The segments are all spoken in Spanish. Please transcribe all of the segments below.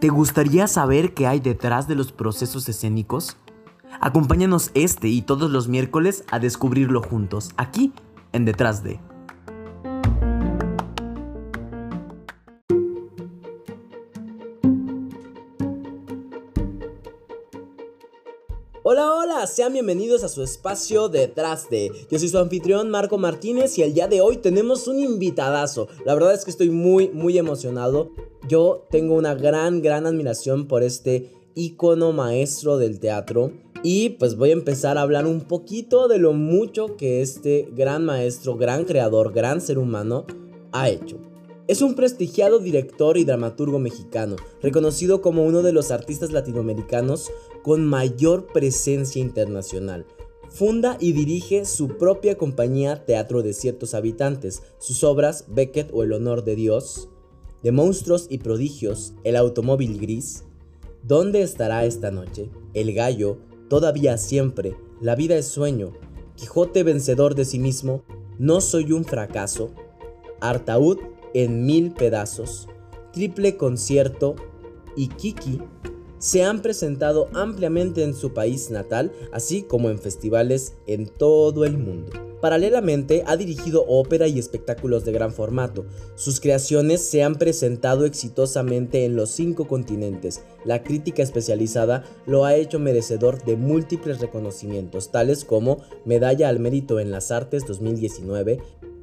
¿Te gustaría saber qué hay detrás de los procesos escénicos? Acompáñanos este y todos los miércoles a descubrirlo juntos, aquí en Detrás de. Sean bienvenidos a su espacio Detrás de. Yo soy su anfitrión Marco Martínez y el día de hoy tenemos un invitadazo. La verdad es que estoy muy, muy emocionado. Yo tengo una gran, gran admiración por este ícono maestro del teatro. Y pues voy a empezar a hablar un poquito de lo mucho que este gran maestro, gran creador, gran ser humano ha hecho. Es un prestigiado director y dramaturgo mexicano, reconocido como uno de los artistas latinoamericanos con mayor presencia internacional. Funda y dirige su propia compañía Teatro de Ciertos Habitantes. Sus obras, Beckett o El Honor de Dios, de monstruos y prodigios, el automóvil gris, ¿dónde estará esta noche? El gallo, todavía siempre, la vida es sueño, Quijote vencedor de sí mismo, no soy un fracaso, Artaud en mil pedazos, triple concierto y Kiki se han presentado ampliamente en su país natal, así como en festivales en todo el mundo. Paralelamente ha dirigido ópera y espectáculos de gran formato. Sus creaciones se han presentado exitosamente en los cinco continentes. La crítica especializada lo ha hecho merecedor de múltiples reconocimientos, tales como Medalla al Mérito en las Artes 2019,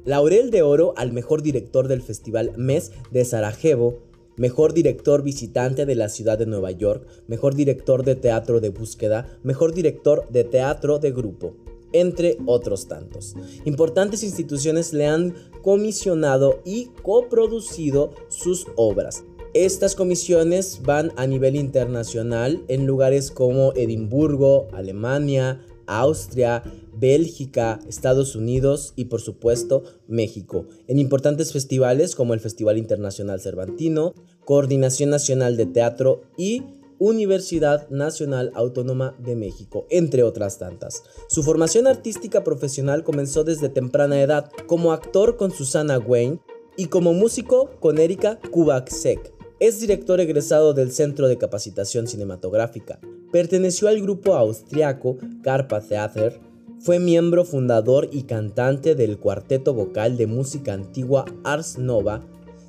Laurel de Oro al Mejor Director del Festival MES de Sarajevo, Mejor Director Visitante de la Ciudad de Nueva York, Mejor Director de Teatro de Búsqueda, Mejor Director de Teatro de Grupo entre otros tantos. Importantes instituciones le han comisionado y coproducido sus obras. Estas comisiones van a nivel internacional en lugares como Edimburgo, Alemania, Austria, Bélgica, Estados Unidos y por supuesto México, en importantes festivales como el Festival Internacional Cervantino, Coordinación Nacional de Teatro y Universidad Nacional Autónoma de México, entre otras tantas. Su formación artística profesional comenzó desde temprana edad, como actor con Susana Wayne y como músico con Erika Kubaksek. Es director egresado del Centro de Capacitación Cinematográfica. Perteneció al grupo austriaco Carpa Theater. Fue miembro fundador y cantante del cuarteto vocal de música antigua Ars Nova,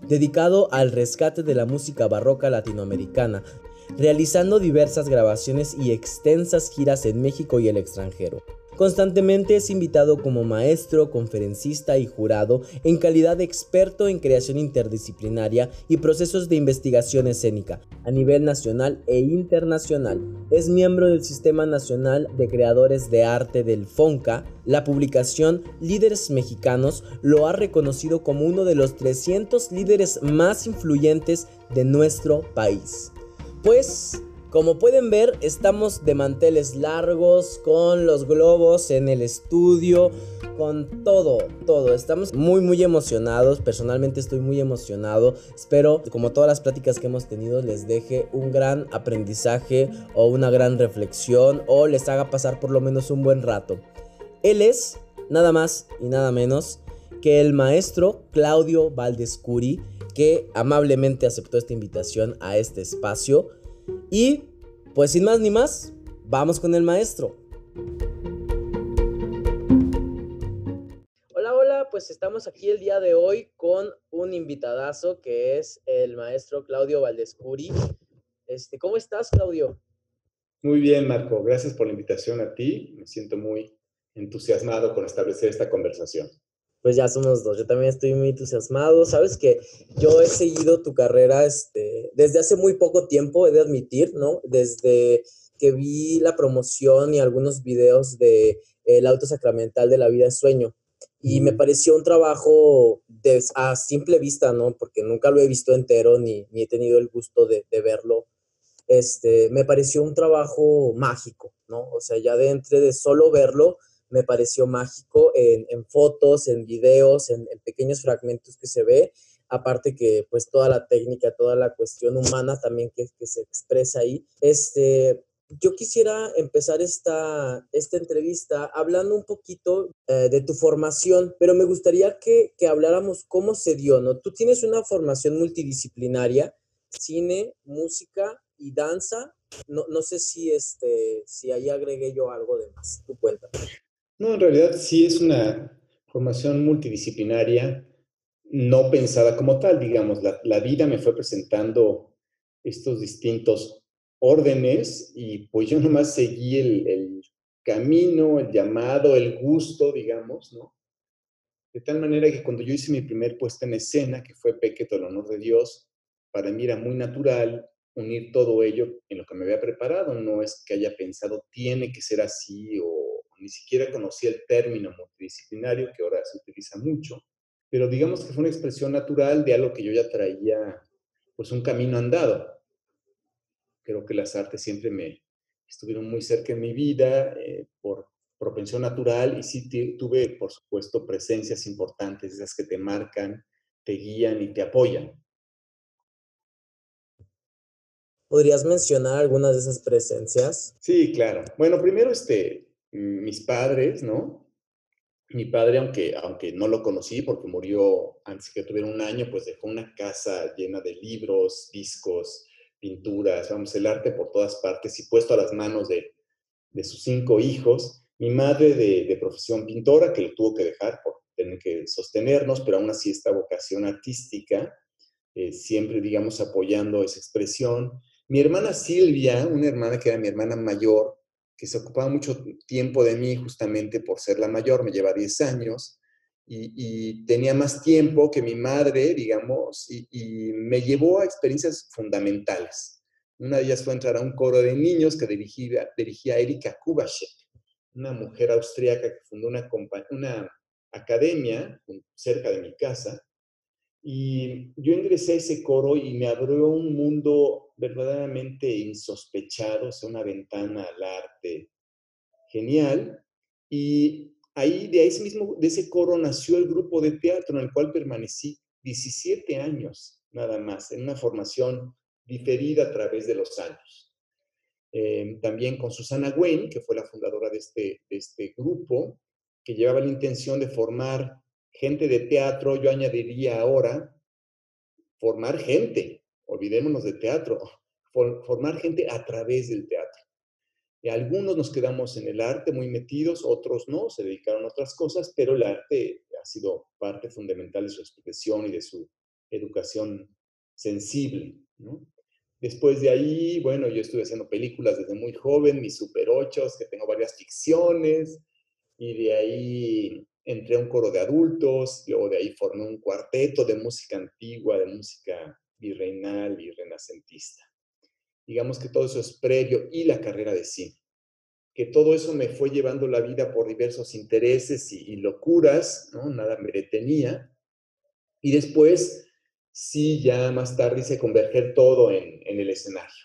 dedicado al rescate de la música barroca latinoamericana, realizando diversas grabaciones y extensas giras en México y el extranjero. Constantemente es invitado como maestro, conferencista y jurado en calidad de experto en creación interdisciplinaria y procesos de investigación escénica a nivel nacional e internacional. Es miembro del Sistema Nacional de Creadores de Arte del FONCA. La publicación Líderes Mexicanos lo ha reconocido como uno de los 300 líderes más influyentes de nuestro país. Pues, como pueden ver, estamos de manteles largos, con los globos en el estudio, con todo, todo. Estamos muy, muy emocionados. Personalmente estoy muy emocionado. Espero, como todas las pláticas que hemos tenido, les deje un gran aprendizaje o una gran reflexión o les haga pasar por lo menos un buen rato. Él es, nada más y nada menos, que el maestro Claudio Valdescuri que amablemente aceptó esta invitación a este espacio. Y pues sin más ni más, vamos con el maestro. Hola, hola, pues estamos aquí el día de hoy con un invitadazo que es el maestro Claudio Valdescuri. Este, ¿Cómo estás, Claudio? Muy bien, Marco. Gracias por la invitación a ti. Me siento muy entusiasmado con establecer esta conversación pues ya somos dos. Yo también estoy muy entusiasmado. Sabes que yo he seguido tu carrera este, desde hace muy poco tiempo, he de admitir, ¿no? Desde que vi la promoción y algunos videos de El auto sacramental de la vida de sueño. Y me pareció un trabajo de, a simple vista, ¿no? Porque nunca lo he visto entero ni, ni he tenido el gusto de, de verlo. Este, me pareció un trabajo mágico, ¿no? O sea, ya de entre de solo verlo, me pareció mágico en, fotos, en videos, en, pequeños fragmentos que se ve. Aparte que pues toda la técnica, toda la cuestión humana también que, se expresa ahí. Este, Yo quisiera empezar esta, esta entrevista hablando un poquito eh, de tu formación, pero me gustaría que, que habláramos cómo se dio, ¿no? Tú tienes una formación multidisciplinaria, cine, música y danza. No, no sé si, este, si ahí agregué yo algo de más. Tu cuenta. No, en realidad sí es una formación multidisciplinaria, no pensada como tal, digamos. La, la vida me fue presentando estos distintos órdenes y pues yo nomás seguí el, el camino, el llamado, el gusto, digamos, ¿no? De tal manera que cuando yo hice mi primer puesta en escena, que fue Pequeto, el honor de Dios, para mí era muy natural unir todo ello en lo que me había preparado. No es que haya pensado tiene que ser así o ni siquiera conocía el término multidisciplinario que ahora se utiliza mucho, pero digamos que fue una expresión natural de algo que yo ya traía, pues un camino andado creo que las artes siempre me estuvieron muy cerca en mi vida eh, por propensión natural y sí tuve, por supuesto, presencias importantes, esas que te marcan, te guían y te apoyan. ¿Podrías mencionar algunas de esas presencias? Sí, claro. Bueno, primero, este, mis padres, ¿no? Mi padre, aunque, aunque no lo conocí porque murió antes que tuviera un año, pues dejó una casa llena de libros, discos, pinturas, vamos, el arte por todas partes y puesto a las manos de, de sus cinco hijos. Mi madre de, de, profesión pintora, que lo tuvo que dejar por tener que sostenernos, pero aún así esta vocación artística, eh, siempre, digamos, apoyando esa expresión. Mi hermana Silvia, una hermana que era mi hermana mayor, que se ocupaba mucho tiempo de mí justamente por ser la mayor, me lleva 10 años, y, tenía más tiempo que mi madre, digamos, y, me llevó a experiencias fundamentales. Una de ellas fue entrar a un coro de niños que dirigía, dirigía Erika Kubasek, una mujer austríaca que fundó una, una academia cerca de mi casa. Y yo ingresé a ese coro y me abrió un mundo verdaderamente insospechado, o sea, una ventana al arte genial. Y ahí, de ese mismo, de ese coro nació el grupo de teatro en el cual permanecí 17 años nada más, en una formación diferida a través de los años. Em, también con Susana Wayne, que fue la fundadora de este, de este grupo, que llevaba la intención de formar gente de teatro, yo añadiría ahora, formar gente, olvidémonos de teatro, formar gente a través del teatro. Y algunos nos quedamos en el arte muy metidos, otros no, se dedicaron a otras cosas, pero el arte ha sido parte fundamental de su expresión y de su educación sensible. ¿no? Después de ahí, bueno, yo estuve haciendo películas desde muy joven, mis super ochos, que tengo varias ficciones, y de ahí entré a un coro de adultos, luego de ahí formé un cuarteto de música antigua, de música virreinal y renacentista digamos que todo eso es previo, y la carrera de cine. Que todo eso me fue llevando la vida por diversos intereses y, locuras, ¿no? Nada me detenía. Y después, sí, ya más tarde hice converger todo en, el escenario.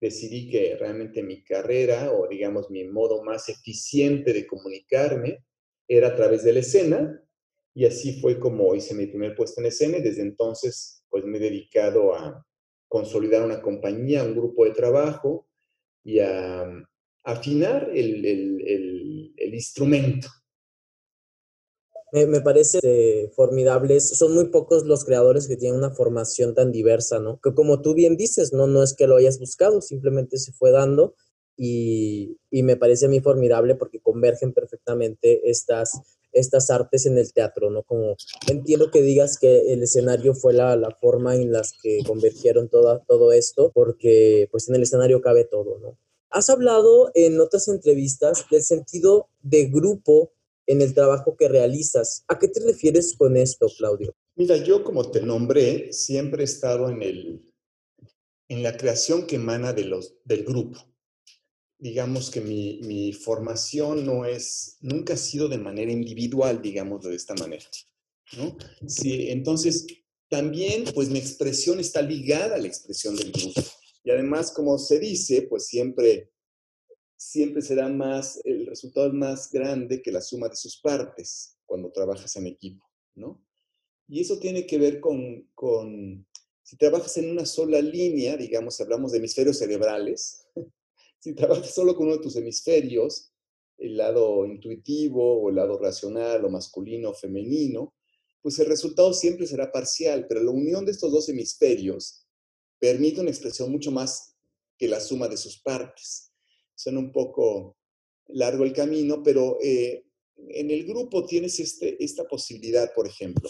Decidí que realmente mi carrera, o digamos mi modo más eficiente de comunicarme, era a través de la escena, y así fue como hice mi primer puesto en escena, y desde entonces, pues me he dedicado a, consolidar una compañía, un grupo de trabajo y a, afinar el, el, instrumento. Me, parece eh. Son muy pocos los creadores que tienen una formación tan diversa, ¿no? Que como tú bien dices, no, no es que lo hayas buscado, simplemente se fue dando y, y me parece a mí formidable porque convergen perfectamente estas estas artes en el teatro, ¿no? Como entiendo que digas que el escenario fue la, la forma en las que convergieron toda, todo esto, porque pues en el escenario cabe todo, ¿no? Has hablado en otras entrevistas del sentido de grupo en el trabajo que realizas. ¿A qué te refieres con esto, Claudio? Mira, yo como te nombré, siempre he estado en, el, en la creación que emana de los, del grupo digamos que mi, mi, formación no es, nunca ha sido de manera individual, digamos de esta manera, ¿no? Sí, entonces, también, pues mi expresión está ligada a la expresión del grupo. Y además, como se dice, pues siempre, siempre será más, el resultado es más grande que la suma de sus partes cuando trabajas en equipo, ¿no? Y eso tiene que ver con, con si trabajas en una sola línea, digamos, hablamos de hemisferios cerebrales, Si trabajas solo con uno de tus hemisferios, el lado intuitivo o el lado racional o masculino o femenino, pues el resultado siempre será parcial, pero la unión de estos dos hemisferios permite una expresión mucho más que la suma de sus partes. Suena un poco largo el camino, pero eh, en el grupo tienes este, esta posibilidad, por ejemplo.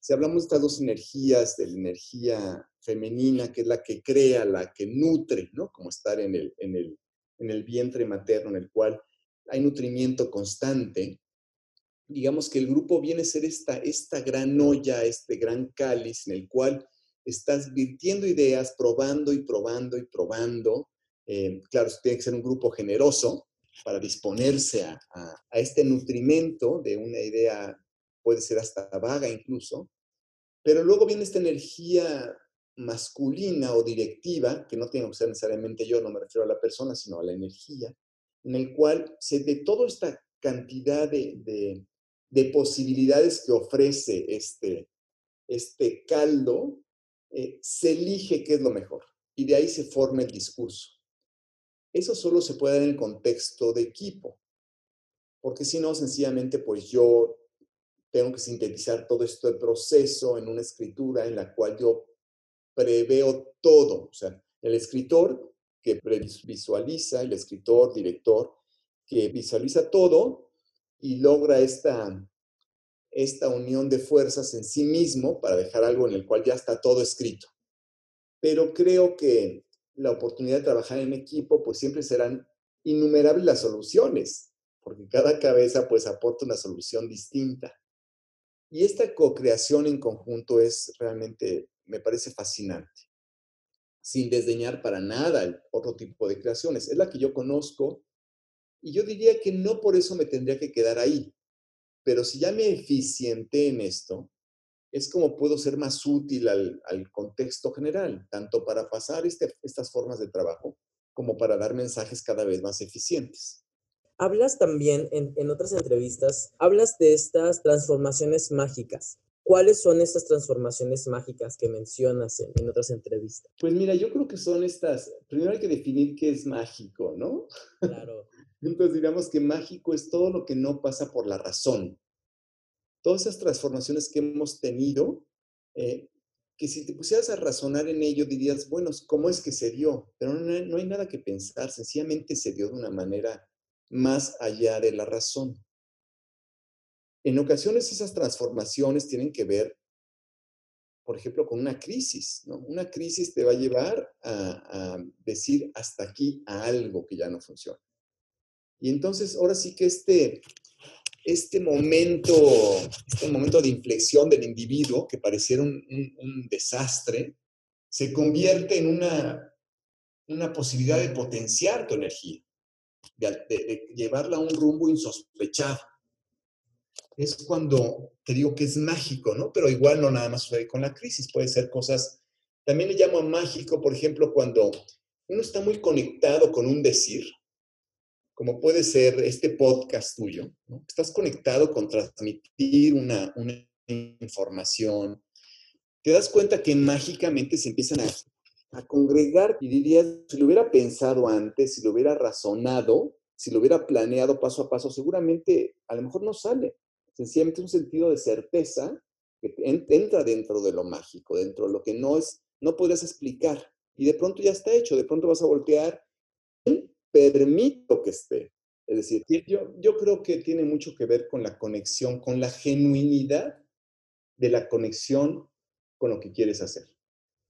Si hablamos de estas dos energías, de la energía femenina, que es la que crea, la que nutre, ¿no? Como estar en el, en el, en el vientre materno, en el cual hay nutrimiento constante, digamos que el grupo viene a ser esta, esta gran olla, este gran cáliz en el cual estás virtiendo ideas, probando y probando y probando. Eh, claro, tiene que ser un grupo generoso para disponerse a, a, este nutrimento de una idea, puede ser hasta vaga incluso, pero luego viene esta energía masculina o directiva, que no tiene que ser necesariamente yo, no me refiero a la persona, sino a la energía, en el cual se, de toda esta cantidad de, de, posibilidades que ofrece este, este caldo, eh, se elige qué es lo mejor y de ahí se forma el discurso. Eso solo se puede dar en el contexto de equipo, porque si no, sencillamente, pues yo tengo que sintetizar todo este proceso en una escritura en la cual yo preveo todo. O sea, el escritor que visualiza, el escritor, director, que visualiza todo y logra esta, esta unión de fuerzas en sí mismo para dejar algo en el cual ya está todo escrito. Pero creo que la oportunidad de trabajar en equipo, pues siempre serán innumerables las soluciones, porque cada cabeza pues aporta una solución distinta. Y esta co-creación en conjunto es realmente, me parece fascinante sin desdeñar para nada el otro tipo de creaciones. Es la que yo conozco y yo diría que no por eso me tendría que quedar ahí, pero si ya me eficienté en esto, es como puedo ser más útil al, contexto general, tanto para pasar este, estas formas de trabajo como para dar mensajes cada vez más eficientes. Hablas también en, en otras entrevistas, hablas de estas transformaciones mágicas. ¿Cuáles son estas transformaciones mágicas que mencionas en, otras entrevistas? Pues mira, yo creo que son estas, primero hay que definir qué es mágico, ¿no? Claro. Entonces digamos que mágico es todo lo que no pasa por la razón. Todas esas transformaciones que hemos tenido, eh, que si te pusieras a razonar en ello dirías, bueno, ¿cómo es que se dio? Pero no, no hay nada que pensar, sencillamente se dio de una manera más allá de la razón. En ocasiones esas transformaciones tienen que ver, por ejemplo, con una crisis. ¿no? Una crisis te va a llevar a, decir hasta aquí a algo que ya no funciona. Y entonces, ahora sí que este, este momento, este momento de inflexión del individuo, que pareciera un, desastre, se convierte en una, una posibilidad de potenciar tu energía, de llevarla a un rumbo insospechado es cuando te digo que es mágico, ¿no? Pero igual no nada más sucede con la crisis, puede ser cosas, también le llamo mágico, por ejemplo, cuando uno está muy conectado con un decir, como puede ser este podcast tuyo, ¿no? Estás conectado con transmitir una, una información, te das cuenta que mágicamente se empiezan a, a congregar y dirías, si lo hubiera pensado antes, si lo hubiera razonado, si lo hubiera planeado paso a paso, seguramente a lo mejor no sale sencillamente un sentido de certeza que entra dentro de lo mágico, dentro de lo que no es, no podrías explicar. Y de pronto ya está hecho, de pronto vas a voltear, permito que esté. Es decir, yo, yo creo que tiene mucho que ver con la conexión, con la genuinidad de la conexión con lo que quieres hacer.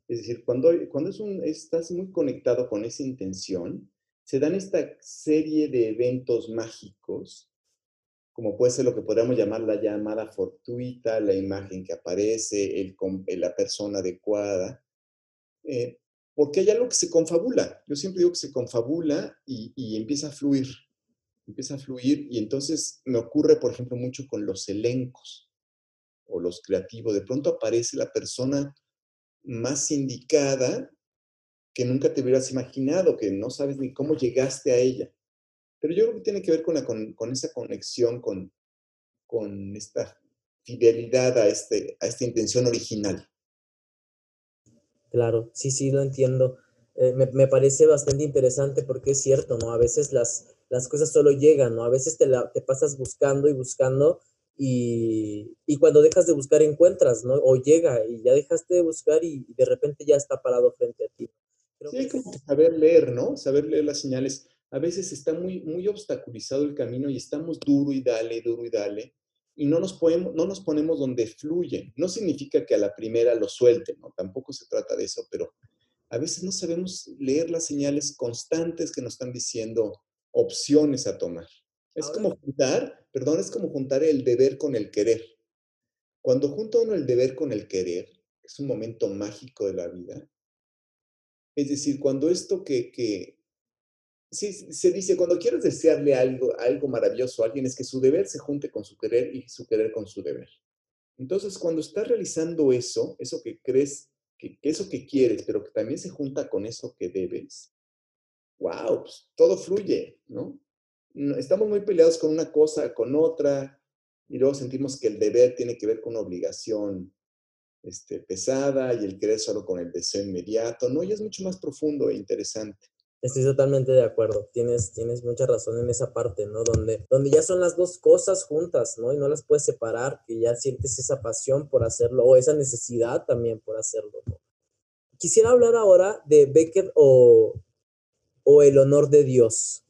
Es decir, cuando, cuando es un, estás muy conectado con esa intención, se dan esta serie de eventos mágicos como puede ser lo que podríamos llamar la llamada fortuita, la imagen que aparece, el, la persona adecuada, eh, porque hay algo que se confabula. Yo siempre digo que se confabula y, y, empieza a fluir, empieza a fluir y entonces me ocurre, por ejemplo, mucho con los elencos o los creativos. De pronto aparece la persona más indicada que nunca te hubieras imaginado, que no sabes ni cómo llegaste a ella. Pero yo creo que tiene que ver con, la, con, esa conexión, con, con esta fidelidad a, este, a esta intención original. Claro, sí, sí, lo entiendo. eh, me, parece bastante interesante porque es cierto, ¿no? A veces las, las cosas solo llegan, ¿no? A veces te, la, te pasas buscando y buscando y, cuando dejas de buscar encuentras, ¿no? O llega y ya dejaste de buscar y, de repente ya está parado frente a ti. sí, hay como que saber leer, ¿no? Saber leer las señales. A veces está muy, muy obstaculizado el camino y estamos duro y dale, duro y dale y no nos, podemos, no nos ponemos donde fluyen. No significa que a la primera lo suelten, ¿no? Tampoco se trata de eso, pero a veces no sabemos leer las señales constantes que nos están diciendo opciones a tomar. Es como juntar, perdón, es como juntar el deber con el querer. Cuando junta uno el deber con el querer, es un momento mágico de la vida. Es decir, cuando esto que, que, sí, se dice, cuando quieres desearle algo, algo maravilloso a alguien, es que su deber se junte con su querer y su querer con su deber. Entonces, cuando estás realizando eso, eso que crees, que, eso que quieres, pero que también se junta con eso que debes, wow, pues, todo fluye, ¿no? Estamos muy peleados con una cosa, con otra, y luego sentimos que el deber tiene que ver con una obligación este, pesada y el querer solo con el deseo inmediato, ¿no? Y es mucho más profundo e interesante. Estoy totalmente de acuerdo. Tienes, tienes mucha razón en esa parte, ¿no? Donde, donde ya son las dos cosas juntas, ¿no? Y no las puedes separar, que ya sientes esa pasión por hacerlo o esa necesidad también por hacerlo, ¿no? Quisiera hablar ahora de Becker o, o el honor de Dios.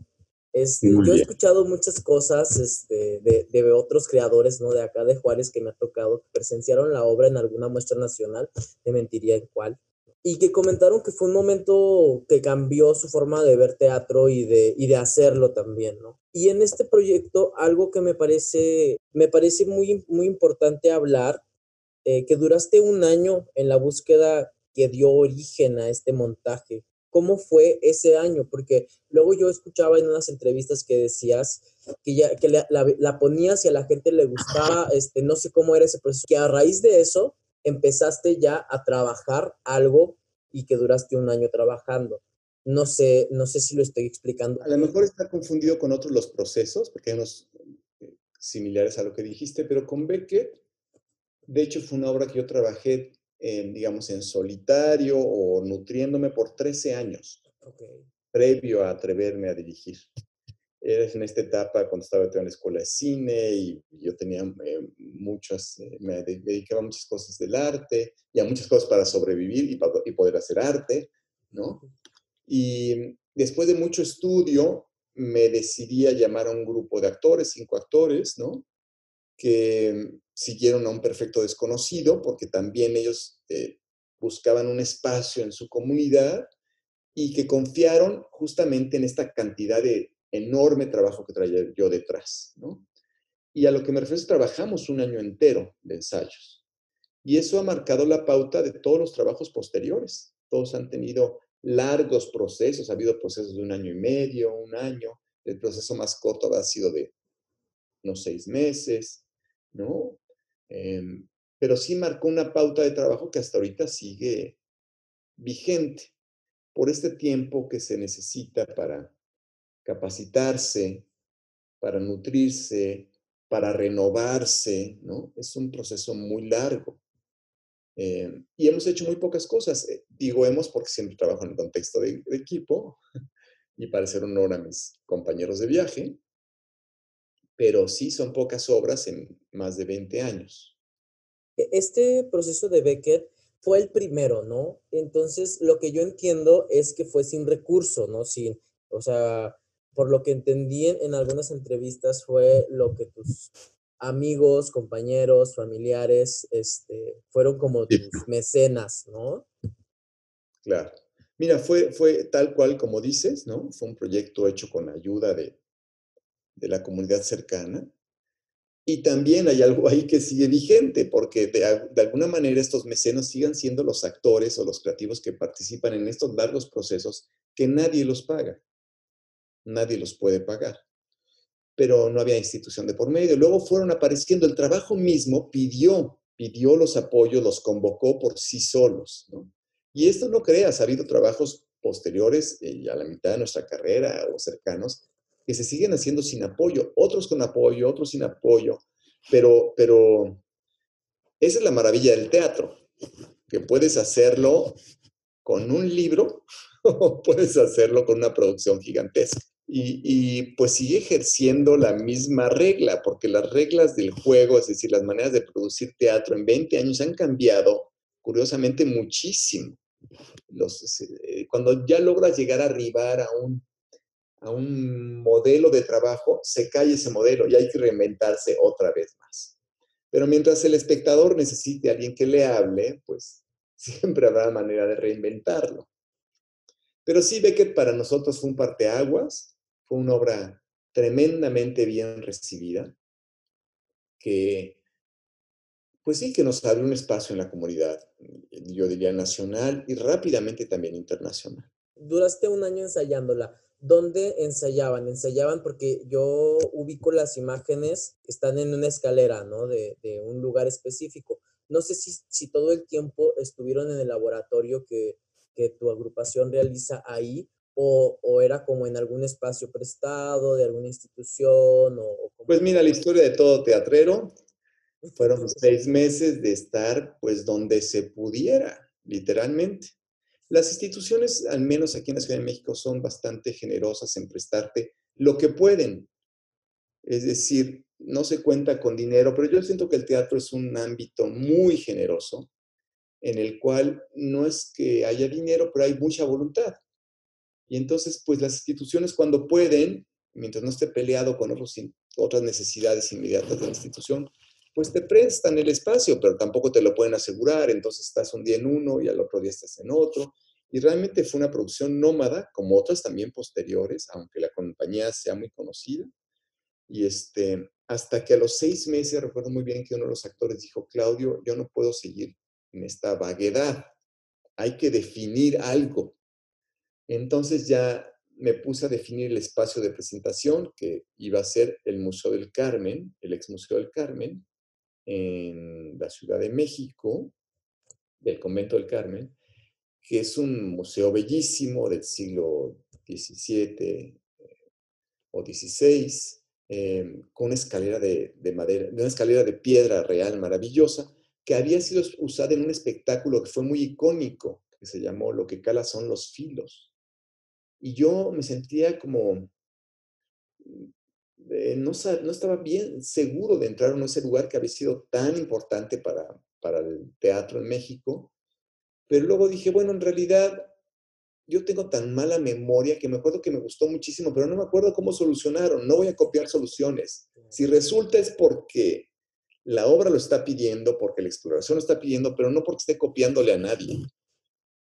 Este, yo he escuchado muchas cosas este, de, de, otros creadores, ¿no? De acá de Juárez que me ha tocado, que presenciaron la obra en alguna muestra nacional, te mentiría en cuál, y que comentaron que fue un momento que cambió su forma de ver teatro y de, y de hacerlo también, ¿no? Y en este proyecto, algo que me parece, me parece muy, muy importante hablar, eh, que duraste un año en la búsqueda que dio origen a este montaje. ¿Cómo fue ese año? Porque luego yo escuchaba en unas entrevistas que decías que, ya, que la, la, ponías y a la gente le gustaba, este, no sé cómo era ese proceso, que a raíz de eso empezaste ya a trabajar algo y que duraste un año trabajando. No sé, no sé si lo estoy explicando. A lo mejor está confundido con otros los procesos, porque hay unos eh, similares a lo que dijiste, pero con Beckett, de hecho fue una obra que yo trabajé, digamos, en solitario o nutriéndome por 13 años, previo a atreverme a dirigir eres en esta etapa cuando estaba en la escuela de cine y yo tenía eh, muchas, eh, me dedicaba a muchas cosas del arte y a muchas cosas para sobrevivir y, para, y poder hacer arte, ¿no? Y después de mucho estudio me decidí a llamar a un grupo de actores, cinco actores, ¿no? Que siguieron a un perfecto desconocido porque también ellos eh, buscaban un espacio en su comunidad y que confiaron justamente en esta cantidad de enorme trabajo que traía yo detrás, ¿no? Y a lo que me refiero es trabajamos un año entero de ensayos. Y eso ha marcado la pauta de todos los trabajos posteriores. Todos han tenido largos procesos, ha habido procesos de un año y medio, un año. El proceso más corto ha sido de unos seis meses, ¿no? Em, pero sí marcó una pauta de trabajo que hasta ahorita sigue vigente por este tiempo que se necesita para capacitarse, para nutrirse, para renovarse, ¿no? Es un proceso muy largo. Eh, y hemos hecho muy pocas cosas. Eh, digo hemos porque siempre trabajo en el contexto de, equipo y para hacer honor a mis compañeros de viaje, pero sí son pocas obras en más de 20 años. E, este proceso de Beckett fue el primero, ¿no? Entonces, lo que yo entiendo es que fue sin recurso, ¿no? Sin, o sea, por lo que entendí en, algunas entrevistas fue lo que tus amigos, compañeros, familiares, este, fueron como tus mecenas, ¿no? Claro. Mira, fue, fue tal cual como dices, ¿no? Fue un proyecto hecho con ayuda de, de la comunidad cercana. Y también hay algo ahí que sigue vigente, porque de, de, alguna manera estos mecenas sigan siendo los actores o los creativos que participan en estos largos procesos que nadie los paga nadie los puede pagar. Pero no había institución de por medio. Luego fueron apareciendo, el trabajo mismo pidió, pidió los apoyos, los convocó por sí solos. Y esto no creas, ha habido trabajos posteriores, eh, a la mitad de nuestra carrera o cercanos, que se siguen haciendo sin apoyo, otros con apoyo, otros sin apoyo, pero, pero esa es la maravilla del teatro, que puedes hacerlo con un libro o puedes hacerlo con una producción gigantesca. Y, y, pues sigue ejerciendo la misma regla, porque las reglas del juego, es decir, las maneras de producir teatro en 20 años han cambiado, curiosamente, muchísimo. Los, eh, cuando ya logras llegar a arribar a un, a un modelo de trabajo, se cae ese modelo y hay que reinventarse otra vez más. Pero mientras el espectador necesite a alguien que le hable, pues siempre habrá manera de reinventarlo. Pero sí que para nosotros fue un parteaguas, fue una obra tremendamente bien recibida, que, pues sí, que nos abre un espacio en la comunidad, yo diría nacional y rápidamente también internacional. Duraste un año ensayándola. ¿Dónde ensayaban? Ensayaban porque yo ubico las imágenes, están en una escalera, ¿no? De, de un lugar específico. No sé si, si, todo el tiempo estuvieron en el laboratorio que, que tu agrupación realiza ahí o, o, era como en algún espacio prestado de alguna institución? O, pues mira, la historia de todo teatrero fueron seis meses de estar pues donde se pudiera, literalmente. Las instituciones, al menos aquí en la Ciudad de México, son bastante generosas en prestarte lo que pueden. Es decir, no se cuenta con dinero, pero yo siento que el teatro es un ámbito muy generoso en el cual no es que haya dinero, pero hay mucha voluntad. Y entonces, pues las instituciones cuando pueden, mientras no esté peleado con otros, otras necesidades inmediatas de la institución, pues te prestan el espacio, pero tampoco te lo pueden asegurar, entonces estás un día en uno y al otro día estás en otro. Y realmente fue una producción nómada, como otras también posteriores, aunque la compañía sea muy conocida. Y este, hasta que a los seis meses, recuerdo muy bien que uno de los actores dijo, Claudio, yo no puedo seguir en esta vaguedad, hay que definir algo. Entonces ya me puse a definir el espacio de presentación que iba a ser el Museo del Carmen, el ex Museo del Carmen, en la Ciudad de México, del Convento del Carmen, que es un museo bellísimo del siglo XVII o XVI, eh, con una escalera de, de madera, una escalera de piedra real maravillosa, que había sido usada en un espectáculo que fue muy icónico, que se llamó Lo que cala son los filos. Y yo me sentía como, eh, no, no, estaba bien seguro de entrar en ese lugar que había sido tan importante para, para el teatro en México. Pero luego dije, bueno, en realidad yo tengo tan mala memoria que me acuerdo que me gustó muchísimo, pero no me acuerdo cómo solucionaron. No voy a copiar soluciones. Si resulta es porque la obra lo está pidiendo, porque la exploración lo está pidiendo, pero no porque esté copiándole a nadie.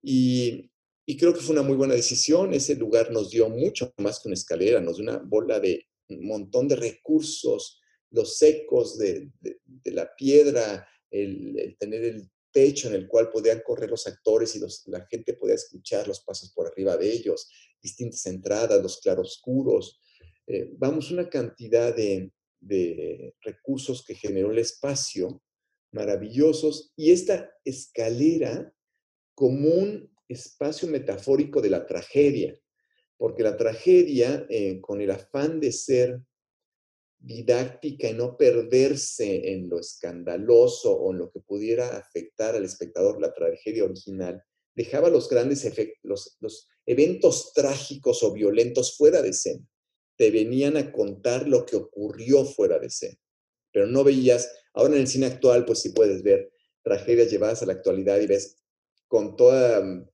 Y, y creo que fue una muy buena decisión. Ese lugar nos dio mucho más que una escalera, nos dio una bola de un montón de recursos, los secos de, de, de la piedra, el, el, tener el techo en el cual podían correr los actores y los, la gente podía escuchar los pasos por arriba de ellos, distintas entradas, los claroscuros. Eh, vamos, una cantidad de, de recursos que generó el espacio maravillosos y esta escalera como un espacio metafórico de la tragedia, porque la tragedia, eh, con el afán de ser didáctica y no perderse en lo escandaloso o en lo que pudiera afectar al espectador la tragedia original, dejaba los grandes efectos, los, los eventos trágicos o violentos fuera de escena. Te venían a contar lo que ocurrió fuera de escena, pero no veías, ahora en el cine actual, pues sí puedes ver tragedias llevadas a la actualidad y ves con todo mm,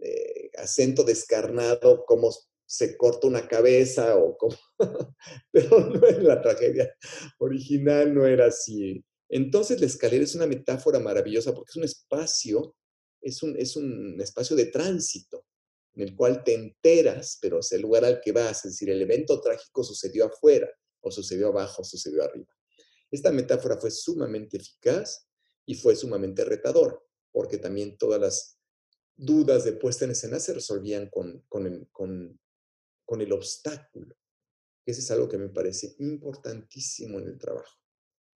eh, acento descarnado cómo se corta una cabeza o como... Pero no en la tragedia original, no era así. Entonces la escalera es una metáfora maravillosa porque es un espacio, es un, es un espacio de tránsito en el cual te enteras, pero es el lugar al que vas, es decir, el evento trágico sucedió afuera, o sucedió abajo, o sucedió arriba. Esta metáfora fue sumamente eficaz y fue sumamente retador, porque también todas las dudas de puesta en escena se resolvían con, con, el, con, el obstáculo. Ese es algo que me parece importantísimo en el trabajo.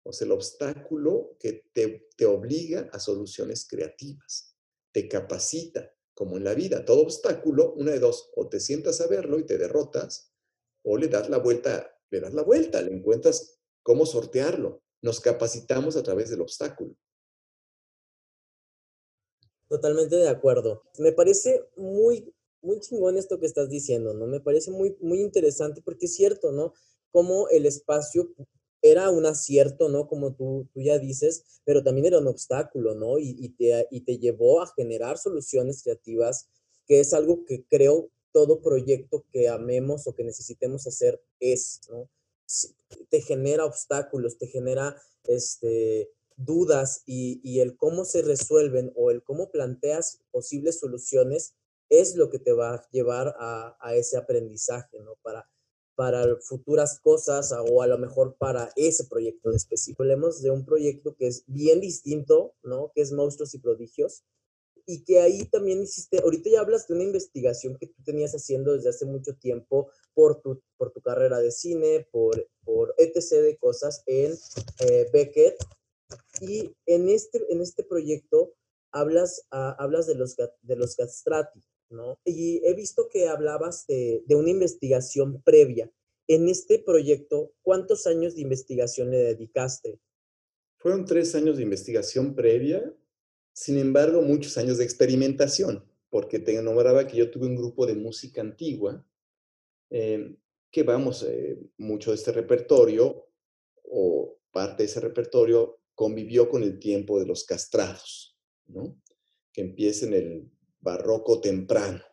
O sea, el obstáculo que te, te obliga a soluciones creativas, te capacita, como en la vida. Todo obstáculo, una de dos, o te sientas a verlo y te derrotas, o le das la vuelta, le das la vuelta, le encuentras cómo sortearlo. Nos capacitamos a través del obstáculo. Totalmente de acuerdo. Me parece muy muy chingón esto que estás diciendo, ¿no? Me parece muy, muy interesante porque es cierto, ¿no? Como el espacio era un acierto, ¿no? Como tú, tú ya dices, pero también era un obstáculo, ¿no? Y, y, te, y te llevó a generar soluciones creativas, que es algo que creo todo proyecto que amemos o que necesitemos hacer es, ¿no? Te genera obstáculos, te genera este, dudas y, el cómo se resuelven o el cómo planteas posibles soluciones es lo que te va a llevar a, a ese aprendizaje, ¿no? Para, para futuras cosas o a lo mejor para ese proyecto en específico. Hablemos de un proyecto que es bien distinto, ¿no? Que es Monstruos y Prodigios. Y que ahí también hiciste, ahorita ya hablas de una investigación que tú tenías haciendo desde hace mucho tiempo por tu, por tu carrera de cine, por, por etc. de cosas en eh, Beckett. Y en este, en este proyecto hablas, uh, hablas de los, de los castrati, ¿no? Y he visto que hablabas de, de, una investigación previa. En este proyecto, ¿cuántos años de investigación le dedicaste? Fueron tres años de investigación previa, sin embargo, muchos años de experimentación, porque te nombraba que yo tuve un grupo de música antigua, eh, que vamos, eh, mucho de este repertorio, o parte de ese repertorio, convivió con el tiempo de los castrados, ¿no? que empieza en el barroco temprano.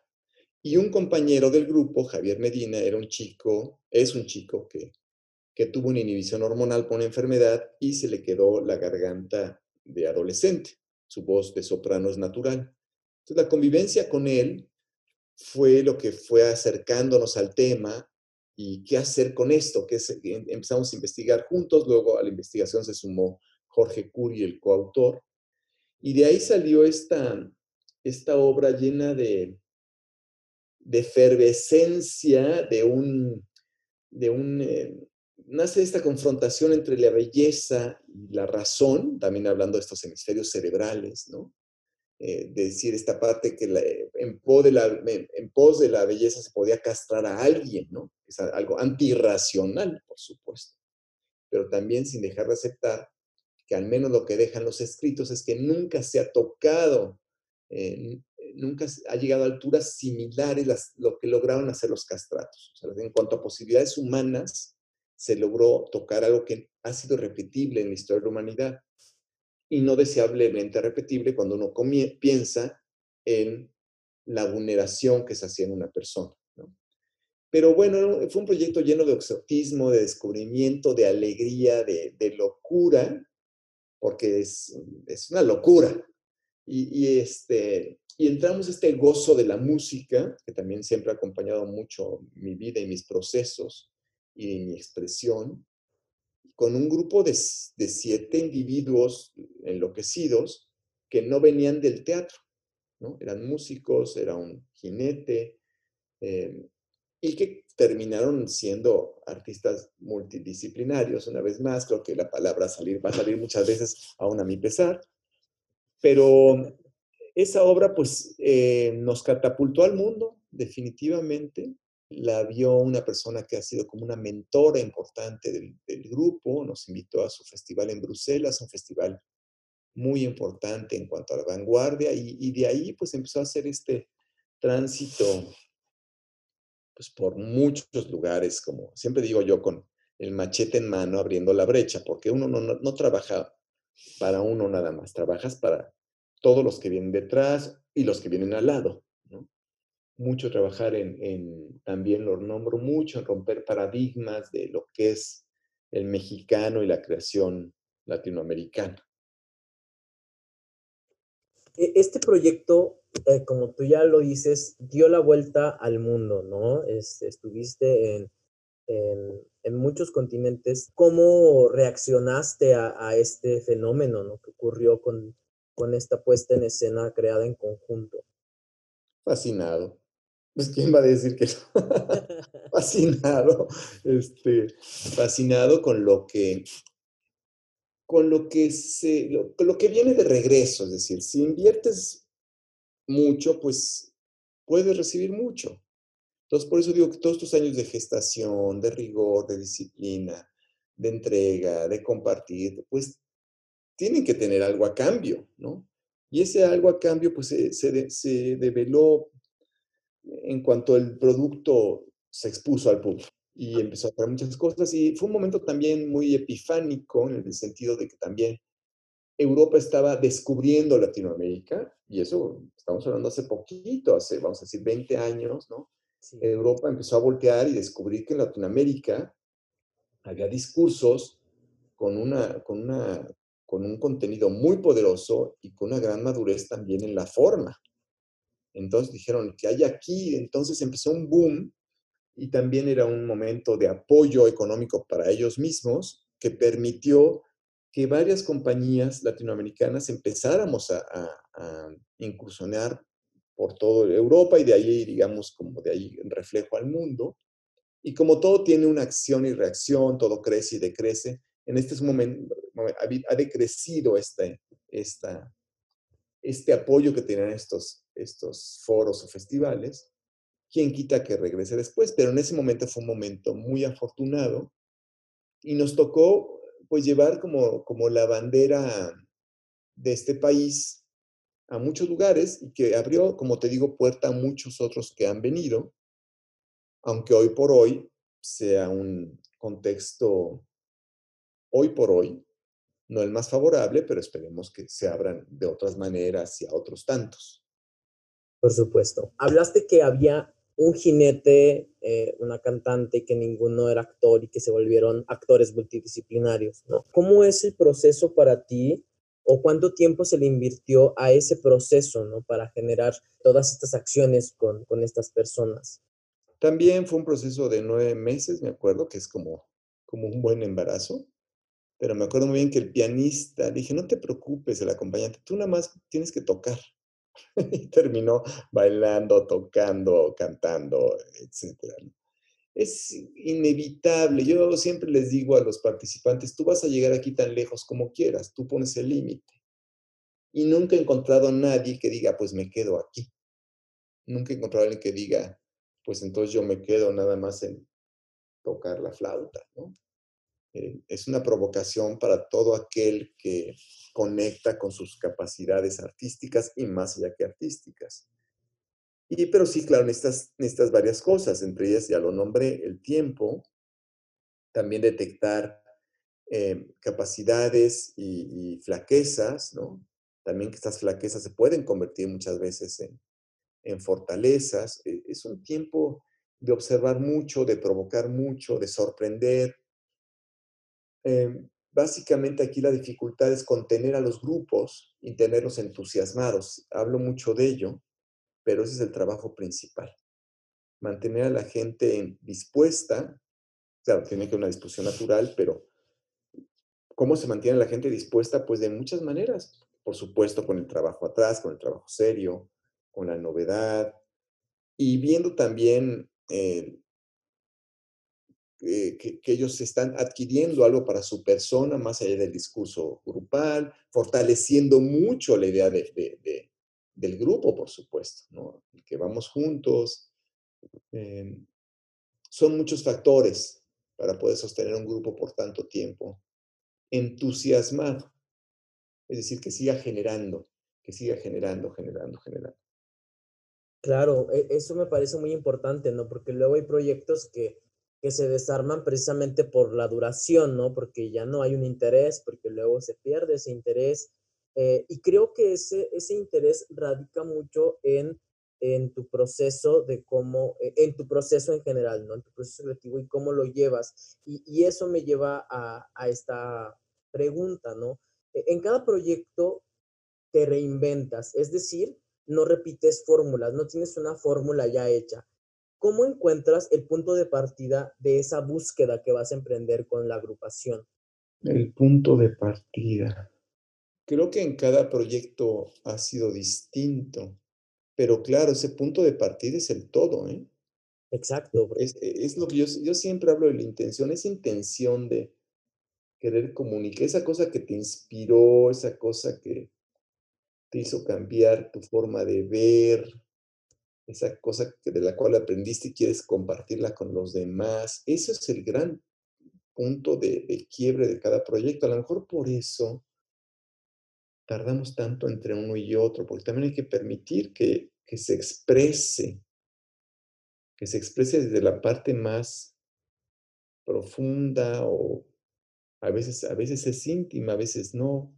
Y un compañero del grupo, Javier Medina, era un chico, es un chico que, que tuvo una inhibición hormonal por una enfermedad y se le quedó la garganta de adolescente. Su voz de soprano es natural. Entonces, la convivencia con él fue lo que fue acercándonos al tema y qué hacer con esto, que em, empezamos a investigar juntos, luego a la investigación se sumó Jorge Curi, el coautor, y de ahí salió esta, esta obra llena de, de efervescencia, de un, de un, eh, nace esta confrontación entre la belleza y la razón, también hablando de estos hemisferios cerebrales, ¿no? Eh, de decir esta parte que en, pos de la, en, pos de la belleza se podía castrar a alguien, ¿no? Es algo antirracional, por supuesto, pero también sin dejar de aceptar que al menos lo que dejan los escritos es que nunca se ha tocado eh, nunca ha llegado a alturas similares a lo que lograron hacer los castratos. En cuanto a posibilidades humanas, se logró tocar algo que ha sido repetible en la historia de la humanidad y no deseablemente repetible cuando uno piensa en la vulneración que se hacía en una persona. Pero bueno, fue un proyecto lleno de exotismo, de descubrimiento, de alegría, de locura, porque es, es, una locura y, y, este, y entramos este gozo de la música, que también siempre ha acompañado mucho mi vida y mis procesos y mi expresión, con un grupo de, de siete individuos enloquecidos que no venían del teatro, ¿no? Eran músicos, era un jinete, eh, y que terminaron siendo artistas multidisciplinarios. Una vez más, creo que la palabra salir va a salir muchas veces, aún a mi pesar, pero esa obra pues eh, nos catapultó al mundo, definitivamente. La vio una persona que ha sido como una mentora importante del, del grupo, nos invitó a su festival en Bruselas, un festival muy importante en cuanto a la vanguardia, y, y de ahí pues empezó a hacer este tránsito pues por muchos lugares, como siempre digo yo, con el machete en mano abriendo la brecha, porque uno no, no, trabaja para uno nada más, trabajas para todos los que vienen detrás y los que vienen al lado. Mucho trabajar en, en, también lo nombro mucho, en romper paradigmas de lo que es el mexicano y la creación latinoamericana. E, este proyecto, eh, como tú ya lo dices, dio la vuelta al mundo, ¿no? Es, estuviste en, en, en, muchos continentes. ¿Cómo reaccionaste a, a este fenómeno ¿no? que ocurrió con, con esta puesta en escena creada en conjunto? Fascinado. Pues, ¿quién va a decir que no? fascinado, este, fascinado con lo que, con lo que se, lo, con lo que viene de regreso, es decir, si inviertes mucho, pues puedes recibir mucho. Entonces, por eso digo que todos estos años de gestación, de rigor, de disciplina, de entrega, de compartir, pues tienen que tener algo a cambio, ¿no? Y ese algo a cambio, pues se, se, se develó en cuanto el producto se expuso al público y empezó a hacer muchas cosas y fue un momento también muy epifánico en el sentido de que también Europa estaba descubriendo Latinoamérica y eso estamos hablando hace poquito, hace vamos a decir 20 años, ¿no? Europa empezó a voltear y descubrir que en Latinoamérica había discursos con, una, con, una, con un contenido muy poderoso y con una gran madurez también en la forma. Entonces dijeron que hay aquí, entonces empezó un boom y también era un momento de apoyo económico para ellos mismos que permitió que varias compañías latinoamericanas empezáramos a, incursionar por toda Europa y de ahí, digamos, como de ahí reflejo al mundo. Y como todo tiene una acción y reacción, todo crece y decrece, en este momento ha decrecido este, este apoyo que tienen estos, estos foros o festivales quién quita que regrese después, pero en ese momento fue un momento muy afortunado y nos tocó pues llevar como, como la bandera de este país a muchos lugares y que abrió, como te digo, puerta a muchos otros que han venido, aunque hoy por hoy sea un contexto, hoy por hoy, no el más favorable, pero esperemos que se abran de otras maneras y a otros tantos. Por supuesto. Hablaste que había un jinete, eh, una cantante, que ninguno era actor y que se volvieron actores multidisciplinarios, ¿no? ¿Cómo es el proceso para ti o cuánto tiempo se le invirtió a ese proceso, ¿no? Para generar todas estas acciones con, con estas personas. También fue un proceso de nueve meses, me acuerdo, que es como, como un buen embarazo. Pero me acuerdo muy bien que el pianista, dije, no te preocupes, el acompañante, tú nada más tienes que tocar. Y terminó bailando, tocando, cantando, etc. Es inevitable. Yo siempre les digo a los participantes, tú vas a llegar aquí tan lejos como quieras, tú pones el límite. Y nunca he encontrado a nadie que diga, pues me quedo aquí. Nunca he encontrado a alguien que diga, pues entonces yo me quedo nada más en tocar la flauta, ¿no? Eh, es una provocación para todo aquel que conecta con sus capacidades artísticas y más allá que artísticas. Y, pero sí, claro, necesitas, necesitas varias cosas, entre ellas ya lo nombré, el tiempo, también detectar eh, capacidades y, flaquezas, ¿no? También que estas flaquezas se pueden convertir muchas veces en, en fortalezas. E, es un tiempo de observar mucho, de provocar mucho, de sorprender, Em, básicamente aquí la dificultad es contener a los grupos y tenerlos entusiasmados. Hablo mucho de ello, pero ese es el trabajo principal. Mantener a la gente dispuesta, claro, tiene que una disposición natural, pero ¿cómo se mantiene la gente dispuesta? Pues de muchas maneras. Por supuesto, con el trabajo atrás, con el trabajo serio, con la novedad y viendo también eh, eh, que, ellos están adquiriendo algo para su persona más allá del discurso grupal, fortaleciendo mucho la idea de, del grupo, por supuesto, ¿no? que vamos juntos. Em, son muchos factores para poder sostener un grupo por tanto tiempo. Entusiasmado, es decir, que siga generando, que siga generando, generando, generando. Claro, e, eso me parece muy importante, ¿no? Porque luego hay proyectos que que se desarman precisamente por la duración, ¿no? Porque ya no hay un interés, porque luego se pierde ese interés. Eh, y creo que ese, ese interés radica mucho en, en tu proceso de cómo, e, en tu proceso en general, ¿no? En tu proceso creativo y cómo lo llevas. Y, y eso me lleva a, a esta pregunta, ¿no? E, en cada proyecto te reinventas, es decir, no repites fórmulas, no tienes una fórmula ya hecha. ¿Cómo encuentras el punto de partida de esa búsqueda que vas a emprender con la agrupación? El punto de partida. Creo que en cada proyecto ha sido distinto, pero claro, ese punto de partida es el todo, ¿eh? Exacto. Es, es lo que yo, yo siempre hablo de la intención, esa intención de querer comunicar, esa cosa que te inspiró, esa cosa que te hizo cambiar tu forma de ver, esa cosa de la cual aprendiste y quieres compartirla con los demás. Ese es el gran punto de, quiebre de cada proyecto. A lo mejor por eso tardamos tanto entre uno y otro, porque también hay que permitir que, que se exprese que se exprese desde la parte más profunda o a veces, a veces es íntima, a veces no.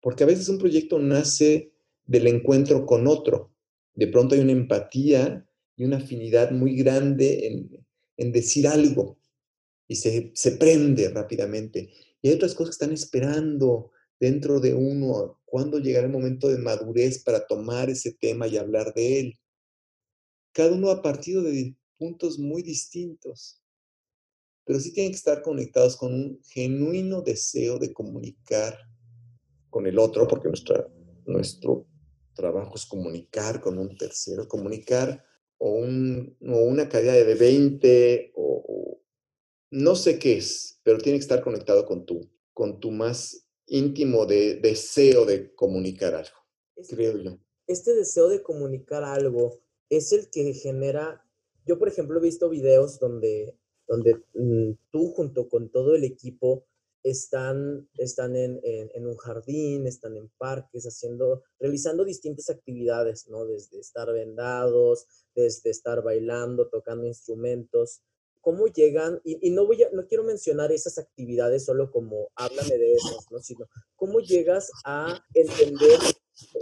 Porque a veces un proyecto nace del encuentro con otro. De pronto hay una empatía y una afinidad muy grande en, en decir algo y se, se prende rápidamente. Y hay otras cosas que están esperando dentro de uno, cuándo llegará el momento de madurez para tomar ese tema y hablar de él. Cada uno ha partido de puntos muy distintos, pero sí tienen que estar conectados con un genuino deseo de comunicar con el otro, porque nuestra, nuestro trabajo es comunicar con un tercero, comunicar o, un, o una calidad de 20 o, o, no sé qué es, pero tiene que estar conectado con tu, con tu más íntimo de, deseo de comunicar algo, este, creo yo. Este deseo de comunicar algo es el que genera, yo por ejemplo he visto videos donde, donde mmm, tú junto con todo el equipo están, están en, en, un jardín, están en parques, haciendo, realizando distintas actividades, ¿no? Desde estar vendados, desde estar bailando, tocando instrumentos. ¿Cómo llegan? Y, no voy no quiero mencionar esas actividades solo como háblame de esas, ¿no? Sino, ¿cómo llegas a entender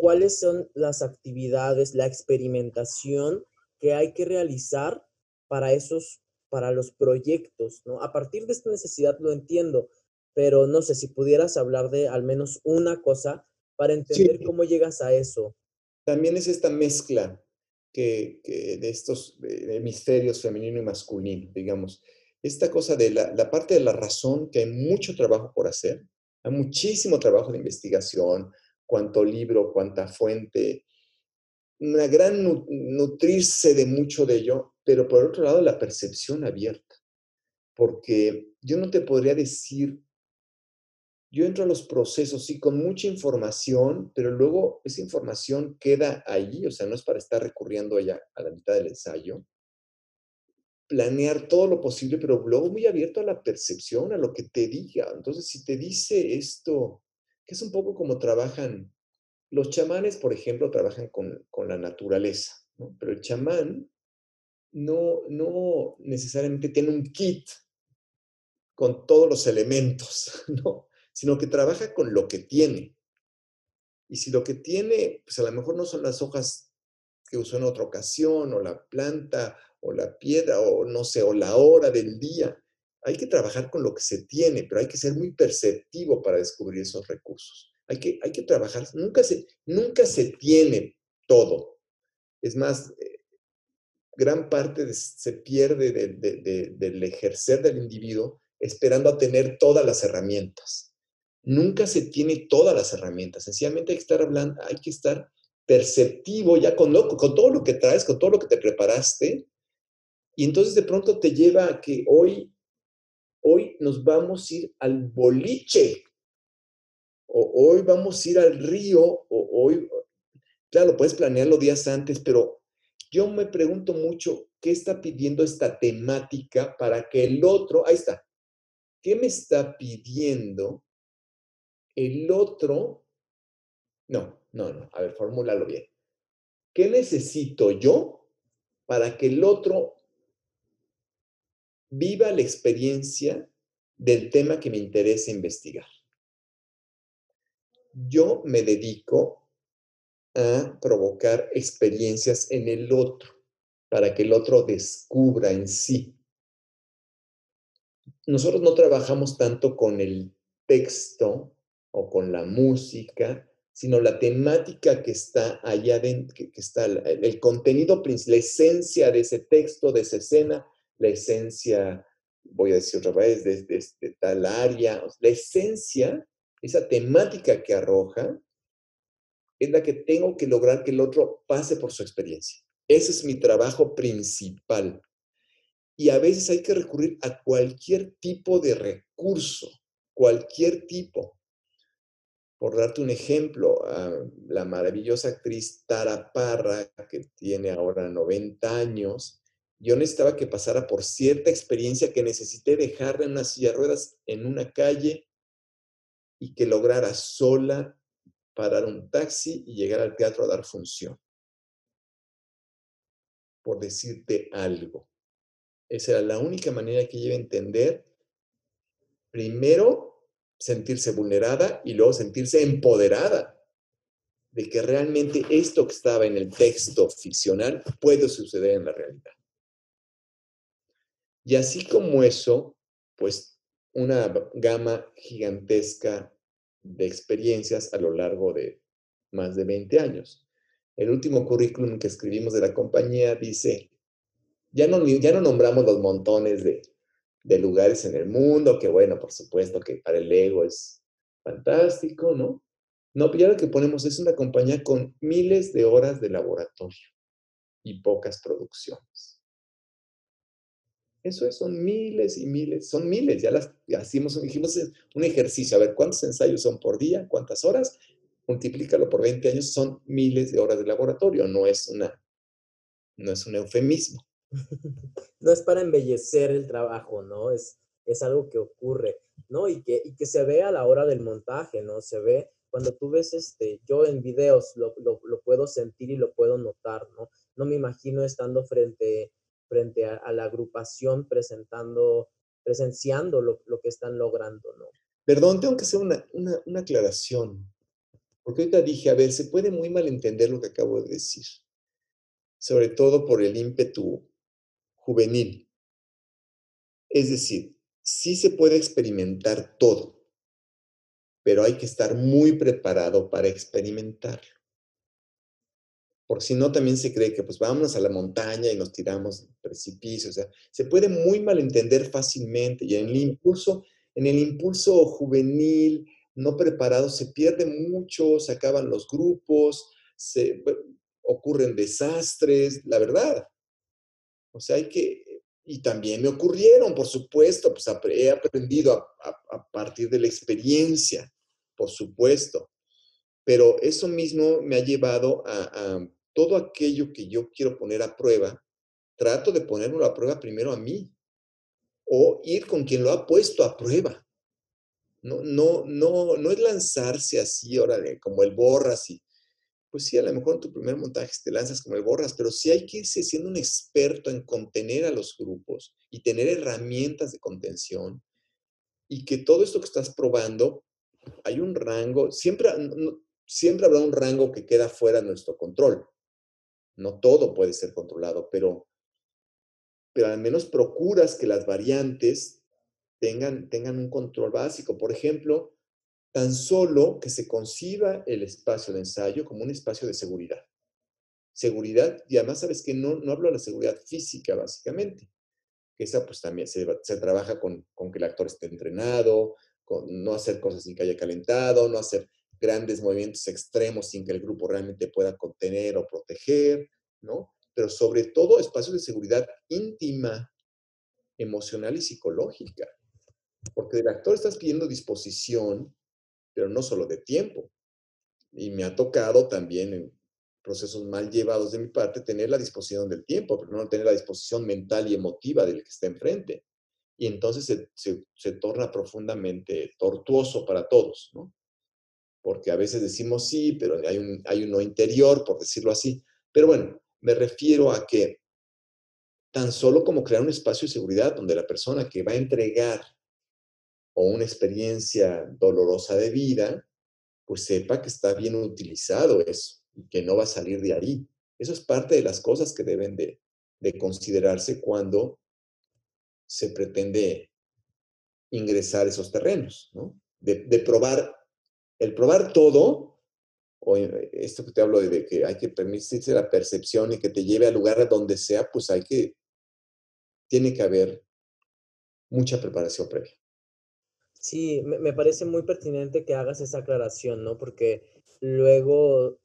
cuáles son las actividades, la experimentación que hay que realizar para esos, para los proyectos, ¿no? A partir de esta necesidad lo entiendo, pero no sé si pudieras hablar de al menos una cosa para entender sí. cómo llegas a eso. También es esta mezcla que, que de estos hemisferios femenino y masculino, digamos. Esta cosa de la, la, parte de la razón, que hay mucho trabajo por hacer, hay muchísimo trabajo de investigación, cuánto libro, cuánta fuente, una gran nutrirse de mucho de ello, pero por otro lado la percepción abierta, porque yo no te podría decir yo entro a los procesos, sí, con mucha información, pero luego esa información queda allí, o sea, no es para estar recurriendo allá a la mitad del ensayo. Planear todo lo posible, pero luego muy abierto a la percepción, a lo que te diga. Entonces, si te dice esto, que es un poco como trabajan los chamanes, por ejemplo, trabajan con, con la naturaleza, pero el chamán no, no necesariamente tiene un kit con todos los elementos, ¿no? Sino que trabaja con lo que tiene. Y si lo que tiene, pues a lo mejor no son las hojas que usó en otra ocasión, o la planta, o la piedra, o no sé, o la hora del día. Hay que trabajar con lo que se tiene, pero hay que ser muy perceptivo para descubrir esos recursos. Hay que, hay que trabajar, nunca se, nunca se tiene todo. Es más, eh, gran parte se pierde de, de, del ejercer del individuo esperando a tener todas las herramientas nunca se tiene todas las herramientas. Sencillamente hay que estar hablando, hay que estar perceptivo ya con, lo, con todo lo que traes, con todo lo que te preparaste. Y entonces de pronto te lleva a que hoy, hoy nos vamos a ir al boliche. O hoy vamos a ir al río. O hoy, claro, puedes planearlo días antes, pero yo me pregunto mucho, ¿qué está pidiendo esta temática para que el otro, ahí está, ¿qué me está pidiendo el otro, no, no, no, a ver, formúlalo bien. ¿Qué necesito yo para que el otro viva la experiencia del tema que me interesa investigar? Yo me dedico a provocar experiencias en el otro para que el otro descubra en sí. Nosotros no trabajamos tanto con el texto o con la música, sino la temática que está allá dentro, que, está el, el, contenido, la esencia de ese texto, de esa escena, la esencia, voy a decir otra vez, de, de, de tal área, la esencia, esa temática que arroja, es la que tengo que lograr que el otro pase por su experiencia. Ese es mi trabajo principal. Y a veces hay que recurrir a cualquier tipo de recurso, cualquier tipo. Por darte un ejemplo, uh, la maravillosa actriz Tara Parra, que tiene ahora 90 años, yo necesitaba que pasara por cierta experiencia que necesité dejarla en una silla de ruedas en una calle y que lograra sola parar un taxi y llegar al teatro a dar función. por decirte algo. Esa era la única manera que ella iba a entender, primero, sentirse vulnerada y luego sentirse empoderada de que realmente esto que estaba en el texto ficcional puede suceder en la realidad. Y así como eso, pues una gama gigantesca de experiencias a lo largo de más de 20 años. El último currículum que escribimos de la compañía dice, ya no, ya no nombramos los montones de, de lugares en el mundo, que bueno, por supuesto que para el ego es fantástico, ¿no? No, pero ya lo que ponemos es una compañía con miles de horas de laboratorio y pocas producciones. Eso es, son miles y miles, son miles, ya las hicimos, dijimos un ejercicio, a ver cuántos ensayos son por día, cuántas horas, multiplícalo por 20 años, son miles de horas de laboratorio, no es una, no es un eufemismo. No es para embellecer el trabajo, ¿no? Es, es algo que ocurre, ¿no? Y que, y que se ve a la hora del montaje, ¿no? Se ve cuando tú ves, este, yo en videos lo, lo, puedo sentir y lo puedo notar, ¿no? No me imagino estando frente, frente a, la agrupación presentando, presenciando lo, lo, que están logrando, ¿no? Perdón, tengo que hacer una, una, una aclaración, porque ahorita dije, a ver, se puede muy mal entender lo que acabo de decir, sobre todo por el ímpetu juvenil. Es decir, sí se puede experimentar todo, pero hay que estar muy preparado para experimentarlo. Porque si no, también se cree que pues vámonos a la montaña y nos tiramos precipicios. O sea, se puede muy malentender fácilmente y en el impulso, en el impulso juvenil, no preparado, se pierde mucho, se acaban los grupos, se, ocurren desastres, la verdad. O sea, hay que, y también me ocurrieron, por supuesto, pues he aprendido a, partir de la experiencia, por supuesto. Pero eso mismo me ha llevado a, todo aquello que yo quiero poner a prueba, trato de ponerlo a prueba primero a mí o ir con quien lo ha puesto a prueba. No, no, no, no es lanzarse así, ahora como el borras y pues sí, a lo mejor en tu primer montaje te lanzas como el borras, pero sí hay que irse siendo un experto en contener a los grupos y tener herramientas de contención y que todo esto que estás probando, hay un rango, siempre, siempre habrá un rango que queda fuera de nuestro control. No todo puede ser controlado, pero, pero al menos procuras que las variantes tengan, tengan un control básico. Por ejemplo, tan solo que se conciba el espacio de ensayo como un espacio de seguridad. Seguridad, y además sabes que no, no hablo de la seguridad física básicamente, que esa pues también se, se trabaja con, con, que el actor esté entrenado, con no hacer cosas sin que haya calentado, no hacer grandes movimientos extremos sin que el grupo realmente pueda contener o proteger, ¿no? Pero sobre todo espacios de seguridad íntima, emocional y psicológica. Porque del actor estás pidiendo disposición, pero no solo de tiempo. Y me ha tocado también en procesos mal llevados de mi parte tener la disposición del tiempo, pero no tener la disposición mental y emotiva del que está enfrente. Y entonces se, se, torna profundamente tortuoso para todos, ¿no? Porque a veces decimos sí, pero hay un, hay un no interior, por decirlo así. Pero bueno, me refiero a que tan solo como crear un espacio de seguridad donde la persona que va a entregar o una experiencia dolorosa de vida, pues sepa que está bien utilizado eso y que no va a salir de ahí. Eso es parte de las cosas que deben de, de considerarse cuando se pretende ingresar esos terrenos, ¿no? De, probar, el probar todo, o esto que te hablo de, de, que hay que permitirse la percepción y que te lleve al lugar a donde sea, pues hay que, tiene que haber mucha preparación previa. Sí, me, me, parece muy pertinente que hagas esa aclaración, ¿no? Porque luego,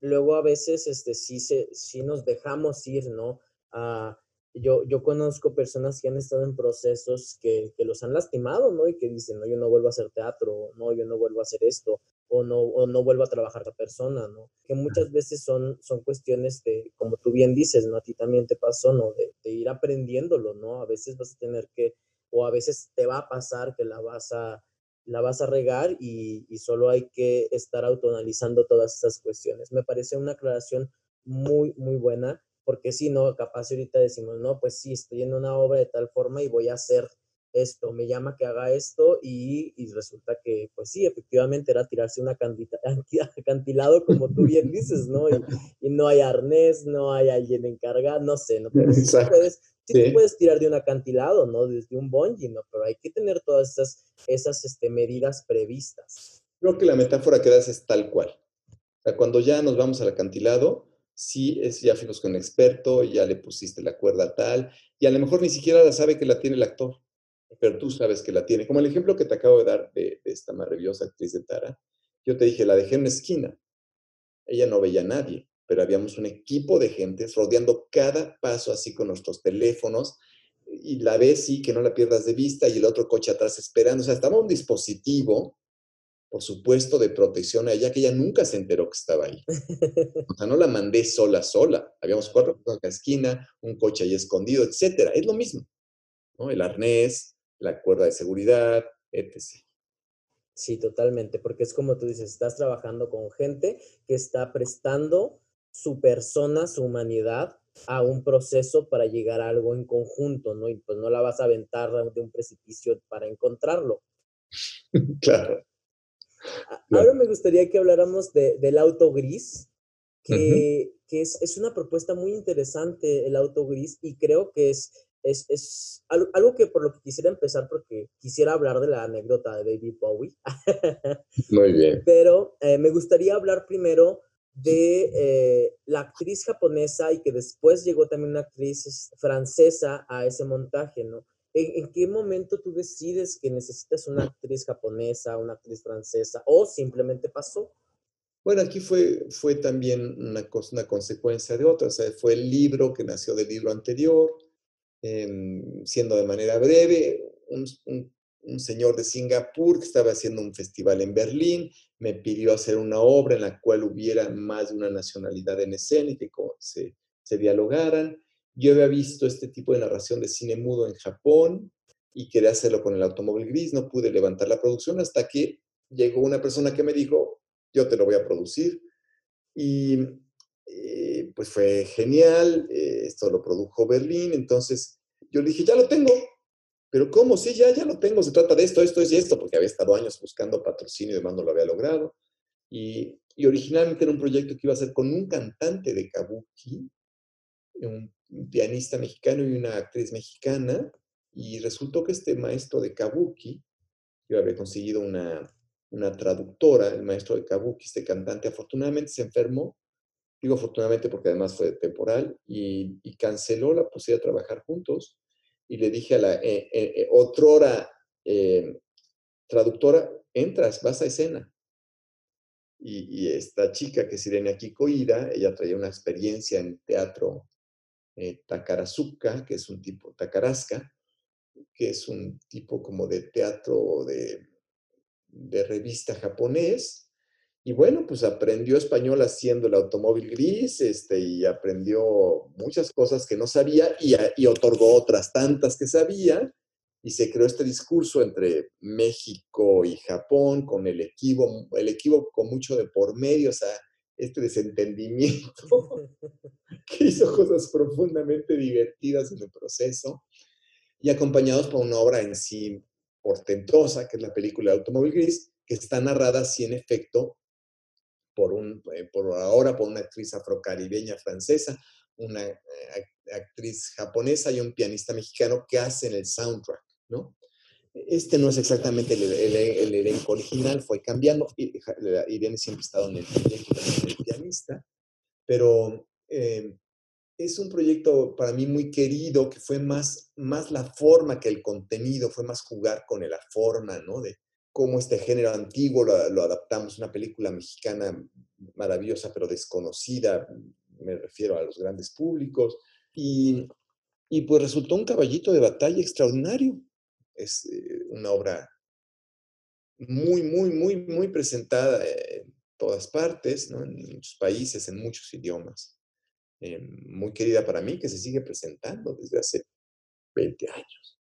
luego a veces, este, sí, se, sí nos dejamos ir, ¿no? A, yo, yo conozco personas que han estado en procesos que, que, los han lastimado, ¿no? Y que dicen, no, yo no vuelvo a hacer teatro, no, yo no vuelvo a hacer esto, o no, o no vuelvo a trabajar la persona, ¿no? Que muchas veces son, son cuestiones de, como tú bien dices, ¿no? A ti también te pasó, ¿no? De, de ir aprendiéndolo, ¿no? A veces vas a tener que o a veces te va a pasar que la vas a, la vas a regar y, y solo hay que estar autoanalizando todas esas cuestiones. Me parece una aclaración muy, muy buena porque si no, capaz ahorita decimos, no, pues sí, estoy en una obra de tal forma y voy a hacer esto, me llama que haga esto y, resulta que, pues sí, efectivamente era tirarse un acantilado, como tú bien dices, ¿no? Y, no hay arnés, no hay alguien encargado, no sé, ¿no? Pero sí, puedes, sí, puedes tirar de un acantilado, ¿no? Desde un bungee, ¿no? Pero hay que tener todas esas, esas este, medidas previstas. Creo que la metáfora que das es tal cual. O sea, cuando ya nos vamos al acantilado, sí, es, ya fuimos con un experto, ya le pusiste la cuerda tal, y a lo mejor ni siquiera la sabe que la tiene el actor pero tú sabes que la tiene. Como el ejemplo que te acabo de dar de, esta maravillosa actriz de Tara, yo te dije, la dejé en una esquina. Ella no veía a nadie, pero habíamos un equipo de gente rodeando cada paso así con nuestros teléfonos y la ves, sí, que no la pierdas de vista y el otro coche atrás esperando. O sea, estaba un dispositivo, por supuesto, de protección a que ella nunca se enteró que estaba ahí. O sea, no la mandé sola, sola. Habíamos cuatro personas en la esquina, un coche ahí escondido, etcétera. Es lo mismo. ¿no? El arnés, la cuerda de seguridad, etc. Sí, totalmente, porque es como tú dices, estás trabajando con gente que está prestando su persona, su humanidad a un proceso para llegar a algo en conjunto, ¿no? Y pues no la vas a aventar de un precipicio para encontrarlo. claro. Ahora me gustaría que habláramos del auto gris, que, que es, es, una propuesta muy interesante el auto gris y creo que es es, es algo, que por lo que quisiera empezar, porque quisiera hablar de la anécdota de David Bowie. Muy bien. Pero eh, me gustaría hablar primero de eh, la actriz japonesa y que después llegó también una actriz francesa a ese montaje, ¿no? ¿En, qué momento tú decides que necesitas una actriz japonesa, una actriz francesa o simplemente pasó? Bueno, aquí fue, fue también una, cosa, una consecuencia de otra, o sea, fue el libro que nació del libro anterior, Em, siendo de manera breve, un, señor de Singapur que estaba haciendo un festival en Berlín me pidió hacer una obra en la cual hubiera más de una nacionalidad en escena y que se, se dialogaran. Yo había visto este tipo de narración de cine mudo en Japón y quería hacerlo con el automóvil gris. No pude levantar la producción hasta que llegó una persona que me dijo, yo te lo voy a producir. Y eh, pues fue genial, eh, esto lo produjo Berlín, entonces yo le dije, ya lo tengo, pero ¿cómo? Sí, ya, ya lo tengo, se trata de esto, esto y esto, porque había estado años buscando patrocinio y demás no lo había logrado. Y, y, originalmente era un proyecto que iba a ser con un cantante de kabuki, un, pianista mexicano y una actriz mexicana, y resultó que este maestro de kabuki, yo había conseguido una, una traductora, el maestro de kabuki, este cantante, afortunadamente se enfermó Digo afortunadamente porque además fue temporal y, canceló la posibilidad de trabajar juntos. Y le dije a la eh, eh, eh eh, traductora, entras, vas a escena. Y, esta chica que es Irene Akikoida, ella traía una experiencia en teatro Takarazuka, que es un tipo, Takarasca, que es un tipo como de teatro de, de revista japonés, y bueno, pues aprendió español haciendo el automóvil gris, este, y aprendió muchas cosas que no sabía y, y otorgó otras tantas que sabía. Y se creó este discurso entre México y Japón con el equivoco, el equívoco mucho de por medio, o sea, este desentendimiento que hizo cosas profundamente divertidas en el proceso y acompañados por una obra en sí portentosa, que es la película Automóvil Gris, que está narrada así en efecto por, un, eh, por ahora por una actriz afrocaribeña francesa, una eh, actriz japonesa y un pianista mexicano que hacen el soundtrack, ¿no? Este no es exactamente el, elenco original, fue cambiando. Irene siempre ha estado en el proyecto el pianista, pero eh, es un proyecto para mí muy querido, que fue más, más la forma que el contenido, fue más jugar con la forma, ¿no? De, cómo este género antiguo lo, adaptamos, una película mexicana maravillosa pero desconocida, me refiero a los grandes públicos, y, pues resultó un caballito de batalla extraordinario. Es eh, una obra muy, muy, muy, muy presentada en todas partes, en muchos países, en muchos idiomas. Eh, muy querida para mí, que se sigue presentando desde hace 20 años.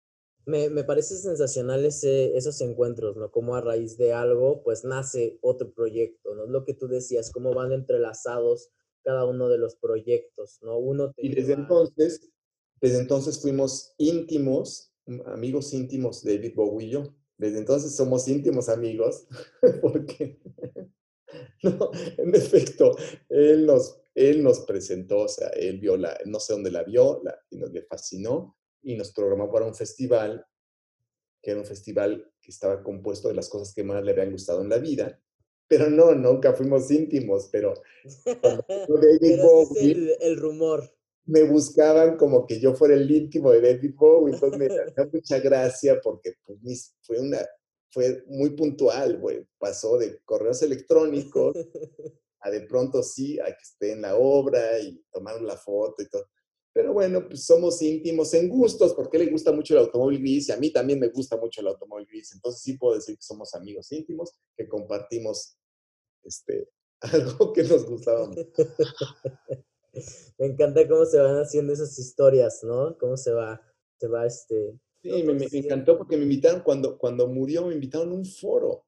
Me, me, parece sensacional ese, esos encuentros, ¿no? Como a raíz de algo, pues nace otro proyecto, ¿no? Lo que tú decías, cómo van entrelazados cada uno de los proyectos, ¿no? Uno y desde entonces, desde entonces fuimos íntimos, amigos íntimos de David Bowie y yo. Desde entonces somos íntimos amigos, porque, no, en efecto, él nos, él nos presentó, o sea, él vio la, no sé dónde la vio, la, y nos le fascinó, y nos programó para un festival, que era un festival que estaba compuesto de las cosas que más le habían gustado en la vida, pero no, nunca fuimos íntimos, pero David Bowie, el, rumor. Me buscaban como que yo fuera el íntimo de David Bowie, entonces me da mucha gracia porque pues, fue una, fue muy puntual, güey. Pasó de correos electrónicos a de pronto sí, a que esté en la obra y tomar la foto y todo. Pero bueno, pues somos íntimos en gustos, porque le gusta mucho el automóvil gris y a mí también me gusta mucho el automóvil gris. Entonces sí puedo decir que somos amigos íntimos, que compartimos este, algo que nos gustaba me encanta cómo se van haciendo esas historias, ¿no? Cómo se va, se va este... Sí, me, me, encantó porque me invitaron, cuando, cuando murió, me invitaron a un foro.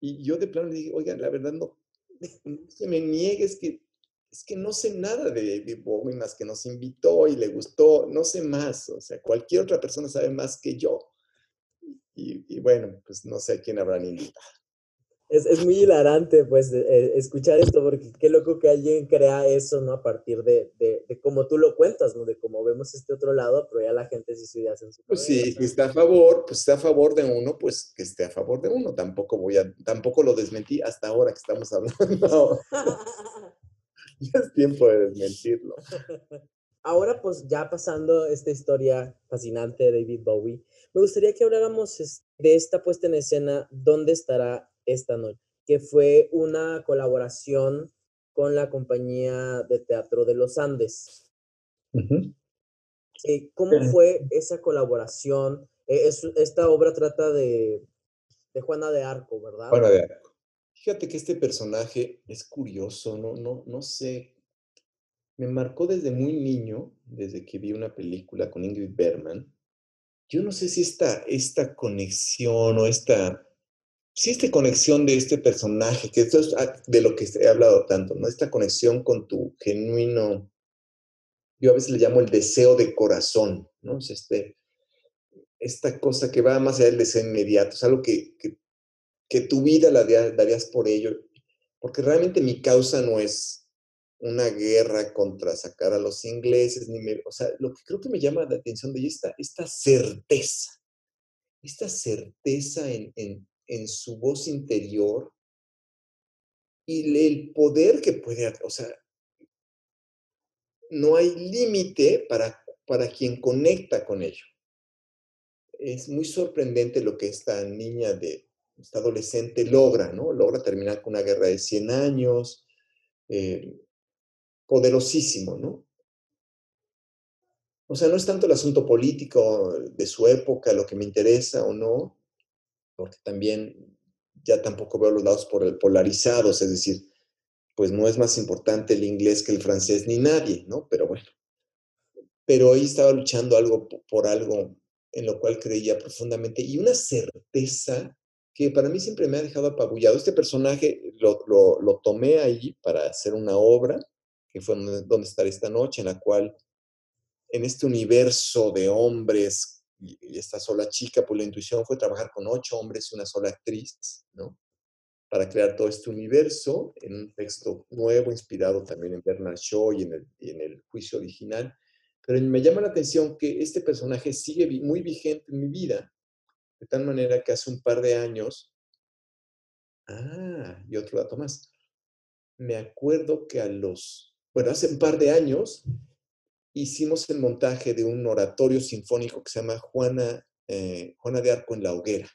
Y yo de plano le dije, oigan, la verdad no, no se me niegues que es que no sé nada de David Bowie más que nos invitó y le gustó, no sé más, o sea, cualquier otra persona sabe más que yo. Y, bueno, pues no sé a quién habrán invitado. Es, es muy hilarante, pues, eh, escuchar esto, porque qué loco que alguien crea eso, ¿no? A partir de, de, de cómo tú lo cuentas, ¿no? De cómo vemos este otro lado, pero ya la gente sí se en su Pues sí, si está a favor, pues está a favor de uno, pues que esté a favor de uno. Tampoco voy a, tampoco lo desmentí hasta ahora que estamos hablando. ya es tiempo de desmentirlo. Ahora, pues ya pasando esta historia fascinante de David Bowie, me gustaría que habláramos de esta puesta en escena, ¿Dónde estará esta noche? Que fue una colaboración con la compañía de teatro de los Andes. Eh, ¿Cómo fue esa colaboración? Eh, esta obra trata de, de Juana de Arco, ¿verdad? Juana de Arco. Fíjate que este personaje es curioso, no, no, no sé. Me marcó desde muy niño, desde que vi una película con Ingrid Bergman. Yo no sé si esta, esta conexión o esta, si esta conexión de este personaje, que esto es ah, de lo que he hablado tanto, ¿no? Esta conexión con tu genuino, yo a veces le llamo el deseo de corazón, ¿no? este, esta cosa que va más allá del deseo inmediato, es algo que que tu vida la darías por ello, porque realmente mi causa no es una guerra contra sacar a los ingleses, ni me, o sea, lo que creo que me llama la atención de ella esta, esta certeza, esta certeza en, en, en su voz interior y el poder que puede, o sea, no hay límite para, para quien conecta con ello. Es muy sorprendente lo que esta niña de esta adolescente logra, ¿no? Logra terminar con una guerra de 100 años, eh, poderosísimo, ¿no? O sea, no es tanto el asunto político de su época lo que me interesa o no, porque también ya tampoco veo los lados polarizados, es decir, pues no es más importante el inglés que el francés ni nadie, ¿no? Pero bueno. Pero ahí estaba luchando algo por algo en lo cual creía profundamente y una certeza que para mí siempre me ha dejado apabullado. Este personaje lo, lo, tomé ahí para hacer una obra, que fue donde, estaré esta noche, en la cual en este universo de hombres y, esta sola chica, pues la intuición fue trabajar con ocho hombres y una sola actriz, ¿no? Para crear todo este universo en un texto nuevo, inspirado también en Bernard Shaw y en el, y en el juicio original. Pero me llama la atención que este personaje sigue muy vigente en mi vida de tal manera que hace un par de años, ah, y otro dato más, me acuerdo que a los, bueno, hace un par de años hicimos el montaje de un oratorio sinfónico que se llama Juana, eh, Juana de Arco en la Hoguera,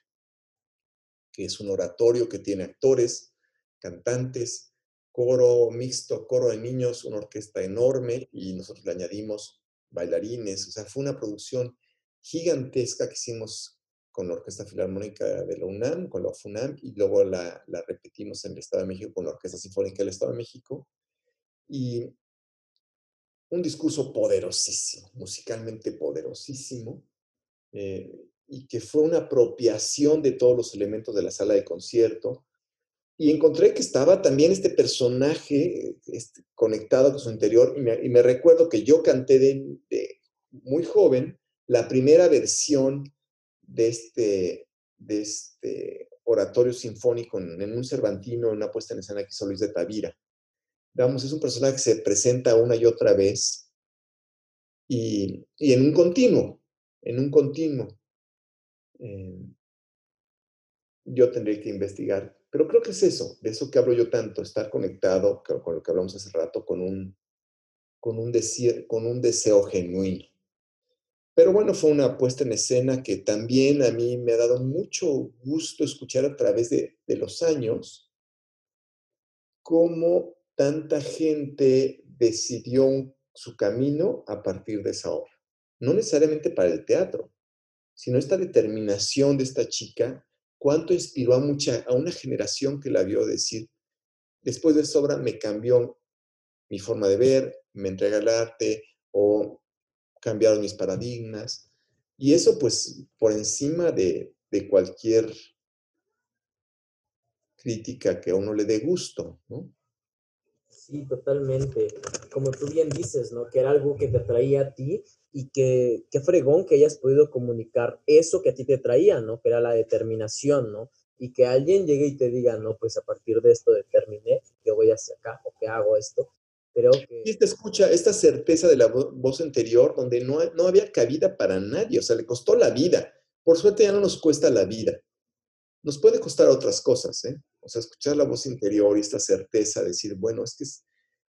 que es un oratorio que tiene actores, cantantes, coro mixto, coro de niños, una orquesta enorme y nosotros le añadimos bailarines, o sea, fue una producción gigantesca que hicimos con la Orquesta Filarmónica de la UNAM, con la FUNAM, y luego la, repetimos en el Estado de México con la Orquesta Sinfónica del Estado de México. Y un discurso poderosísimo, musicalmente poderosísimo, eh, y que fue una apropiación de todos los elementos de la sala de concierto. y encontré que estaba también este personaje este, conectado con su interior y me, recuerdo que yo canté de, muy joven la primera versión de este, de este oratorio sinfónico en, un Cervantino, en una puesta en escena que hizo Luis de Tavira. Vamos, es un personaje que se presenta una y otra vez y, en un continuo, en un continuo. Eh, yo tendré que investigar. Pero creo que es eso, de eso que hablo yo tanto, estar conectado, con lo que hablamos hace rato, con un, con un, deseo, con un deseo genuino. Pero bueno, fue una puesta en escena que también a mí me ha dado mucho gusto escuchar a través de, de los años cómo tanta gente decidió su camino a partir de esa obra. No necesariamente para el teatro, sino esta determinación de esta chica cuánto inspiró a, mucha, a una generación que la vio decir, después de esa obra me cambió mi forma de ver, me entrega el arte o cambiaron mis paradigmas. Y eso pues por encima de, cualquier crítica que a uno le dé gusto, ¿no? Sí, totalmente. Como tú bien dices, ¿no? Que era algo que te traía a ti y que fregón que hayas podido comunicar eso que a ti te traía, ¿no? Que era la determinación, ¿no? Y que alguien llegue y te diga, no, pues a partir de esto determiné que voy hacia acá o que hago esto. Creo que... Y esta escucha, esta certeza de la voz interior donde no, no había cabida para nadie, o sea, le costó la vida. Por suerte ya no nos cuesta la vida. Nos puede costar otras cosas, ¿eh? O sea, escuchar la voz interior y esta certeza, decir, bueno, es que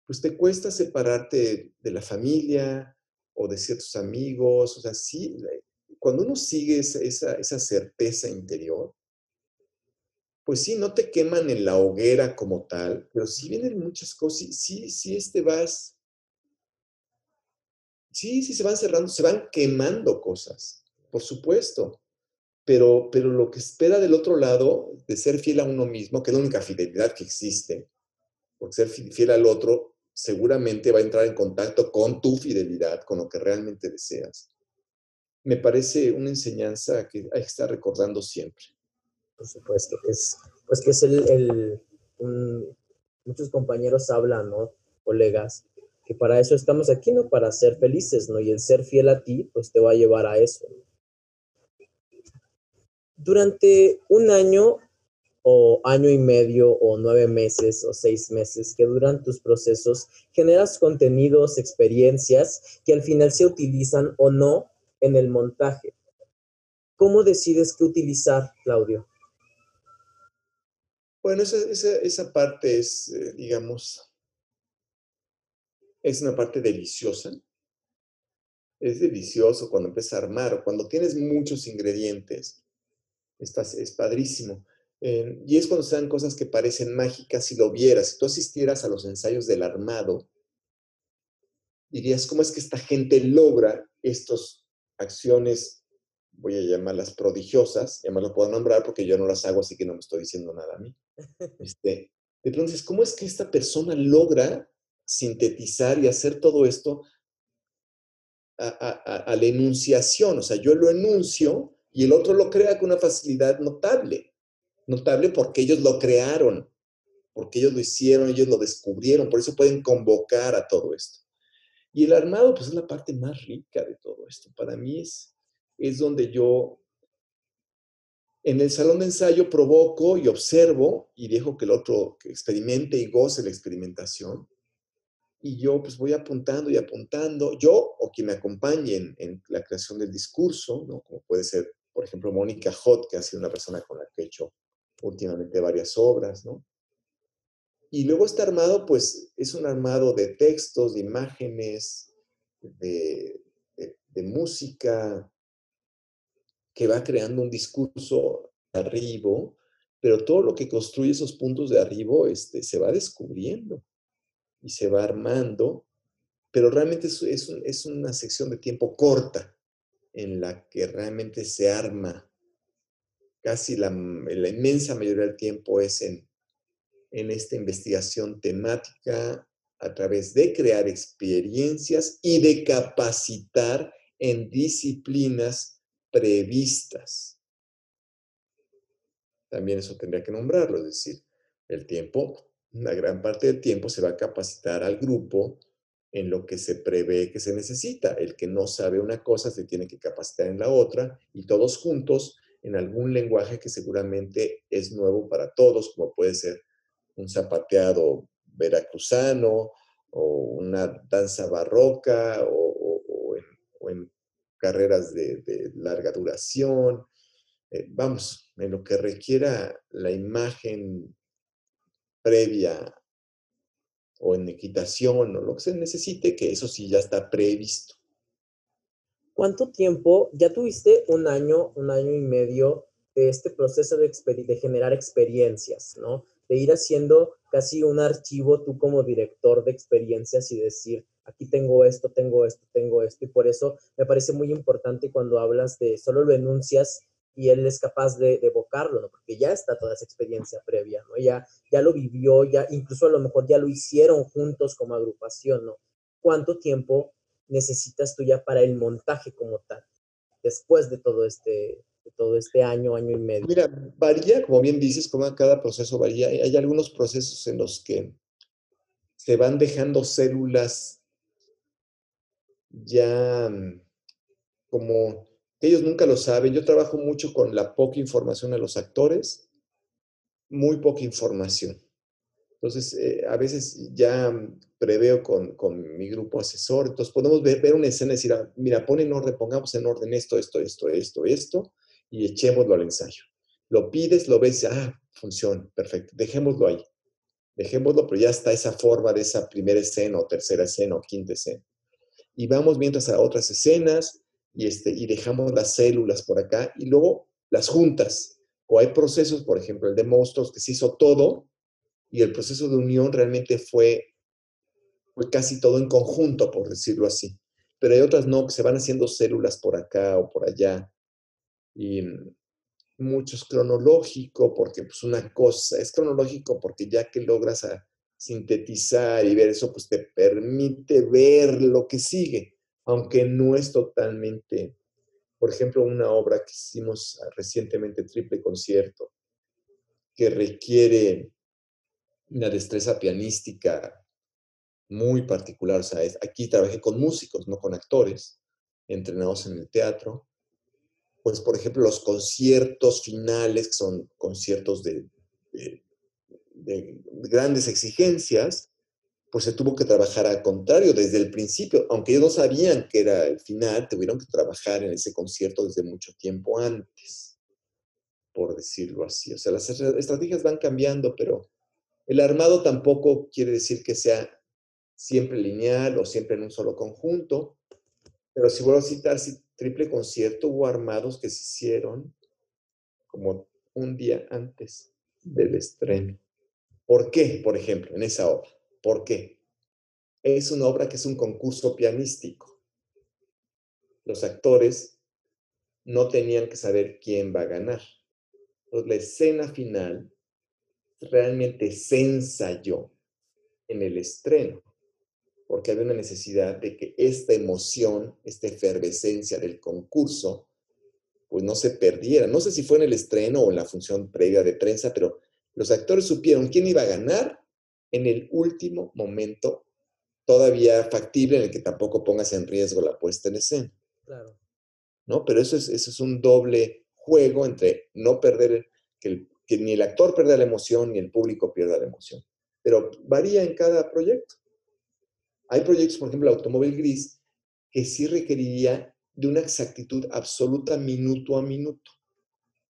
pues te cuesta separarte de la familia o de ciertos amigos, o sea, sí, cuando uno sigue esa, esa, certeza interior, pues sí, no te queman en la hoguera como tal, pero sí vienen muchas cosas, sí, sí, este vas, sí, sí se van cerrando, se van quemando cosas, por supuesto pero, pero lo que espera del otro lado, de ser fiel a uno mismo, que es la única fidelidad que existe, porque ser fiel al otro seguramente va a entrar en contacto con tu fidelidad, con lo que realmente deseas. Me parece una enseñanza que hay que estar recordando siempre. Por supuesto, que es, pues que es el, muchos compañeros hablan, ¿no? Colegas, que para eso estamos aquí, ¿no? Para ser felices, ¿no? Y el ser fiel a ti, pues te va a llevar a eso. Durante un año o año y medio o nueve meses o seis meses que duran tus procesos, generas contenidos, experiencias que al final se utilizan o no en el montaje. ¿Cómo decides qué utilizar, Claudio? Bueno, esa, parte es, eh, digamos, es una parte deliciosa. Es delicioso cuando empiezas a armar o cuando tienes muchos ingredientes es padrísimo. Eh, y es cuando se dan cosas que parecen mágicas si lo vieras. Si tú asistieras a los ensayos del armado, dirías, ¿cómo es que esta gente logra estas acciones, voy a llamarlas prodigiosas, ya me lo puedo nombrar porque yo no las hago, así que no me estoy diciendo nada a mí. Este, de pronto dices, ¿cómo es que esta persona logra sintetizar y hacer todo esto a, a la enunciación? O sea, yo lo enuncio y el otro lo crea con una facilidad notable. Notable porque ellos lo crearon, porque ellos lo hicieron, ellos lo descubrieron, por eso pueden convocar a todo esto. Y el armado, pues es la parte más rica de todo esto. Para mí es, es donde yo en el salón de ensayo provoco y observo y dejo que el otro experimente y goce la experimentación y yo pues voy apuntando y apuntando, yo o quien me acompañe en, la creación del discurso, ¿no? como puede ser, por ejemplo, Mónica Hot, que ha sido una persona con la que he hecho últimamente varias obras, ¿no? Y luego este armado, pues es un armado de textos, de imágenes, de, de, música, que va creando un discurso arriba, pero todo lo que construye esos puntos de arriba este, se va descubriendo y se va armando, pero realmente es, es, una sección de tiempo corta en la que realmente se arma. Casi la, la inmensa mayoría del tiempo es en, en esta investigación temática a través de crear experiencias y de capacitar en disciplinas previstas. También eso tendría que nombrarlo, es decir, El tiempo, una gran parte del tiempo se va a capacitar al grupo en lo que se prevé que se necesita. El que no sabe una cosa se tiene que capacitar en la otra y todos juntos en algún lenguaje que seguramente es nuevo para todos, como puede ser un zapateado veracruzano o una danza barroca o, en, carreras de, larga duración. Eh, vamos, en lo que requiera la imagen previa o en equitación o lo que se necesite, que eso sí ya está previsto. ¿Cuánto tiempo? Ya tuviste un año, un año y medio de este proceso de, de generar experiencias, ¿no? De ir haciendo casi un archivo tú como director de experiencias y decir, aquí tengo esto, tengo esto, tengo esto. Y por eso me parece muy importante cuando hablas de solo lo enuncias y él es capaz de, evocarlo, ¿no? Porque ya está toda esa experiencia previa, ¿no? Ya, ya lo vivió, ya incluso a lo mejor ya lo hicieron juntos como agrupación, ¿no? ¿Cuánto tiempo necesitas tú ya para el montaje como tal, después de todo este, de todo este año, año y medio? Mira, varía, como bien dices, como cada proceso varía. Hay algunos procesos en los que se van dejando células ya mm, como ellos nunca lo saben. Yo trabajo mucho con la poca información a los actores, muy poca información. Entonces, eh, a veces ya preveo con, mi grupo asesor, entonces podemos ver, ver, una escena y decir, ah, mira, pon en orden, pongamos en orden esto, esto, esto, esto, esto, y echémoslo al ensayo. Lo pides, lo ves, ah, funciona, perfecto, dejémoslo ahí. Dejémoslo, pero ya está esa forma de esa primera escena o tercera escena o quinta escena. Y vamos mientras a otras escenas, y, este, y dejamos las células por acá y luego las juntas. O hay procesos, por ejemplo, el de monstruos, que se hizo todo y el proceso de unión realmente fue, fue casi todo en conjunto, por decirlo así. Pero hay otras no, que se van haciendo células por acá o por allá. Y mucho es cronológico, porque pues una cosa, es cronológico porque ya que logras a sintetizar y ver eso, pues te permite ver lo que sigue aunque no es totalmente, por ejemplo, una obra que hicimos recientemente, Triple Concierto, que requiere una destreza pianística muy particular. O sea, aquí trabajé con músicos, no con actores, entrenados en el teatro. Pues, por ejemplo, los conciertos finales, que son conciertos de grandes exigencias, pues se tuvo que trabajar al contrario desde el principio, aunque ellos no sabían que era el final, tuvieron que trabajar en ese concierto desde mucho tiempo antes, por decirlo así. O sea, las estrategias van cambiando, pero el armado tampoco quiere decir que sea siempre lineal o siempre en un solo conjunto, pero si vuelvo a citar, si triple concierto, hubo armados que se hicieron como un día antes del estreno. ¿Por qué, por ejemplo, en esa obra? ¿Por qué? Es una obra que es un concurso pianístico. Los actores no tenían que saber quién va a ganar. Entonces, la escena final realmente se ensayó en el estreno, porque había una necesidad de que esta emoción, esta efervescencia del concurso, pues no se perdiera. No sé si fue en el estreno o en la función previa de prensa, pero los actores supieron quién iba a ganar en el último momento todavía factible en el que tampoco pongas en riesgo la puesta en escena. Claro. ¿No? Pero eso es, eso es un doble juego entre no perder, que, que ni el actor pierda la emoción ni el público pierda la emoción. Pero varía en cada proyecto. Hay proyectos, por ejemplo, el automóvil gris, que sí requeriría de una exactitud absoluta minuto a minuto,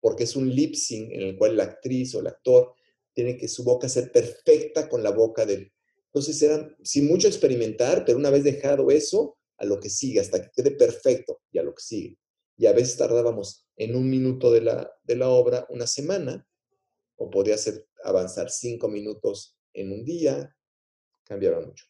porque es un lip sync en el cual la actriz o el actor tiene que su boca ser perfecta con la boca del... Entonces eran, sin mucho experimentar, pero una vez dejado eso, a lo que sigue, hasta que quede perfecto y a lo que sigue. Y a veces tardábamos en un minuto de la, de la obra una semana, o podía ser avanzar cinco minutos en un día, cambiaba mucho.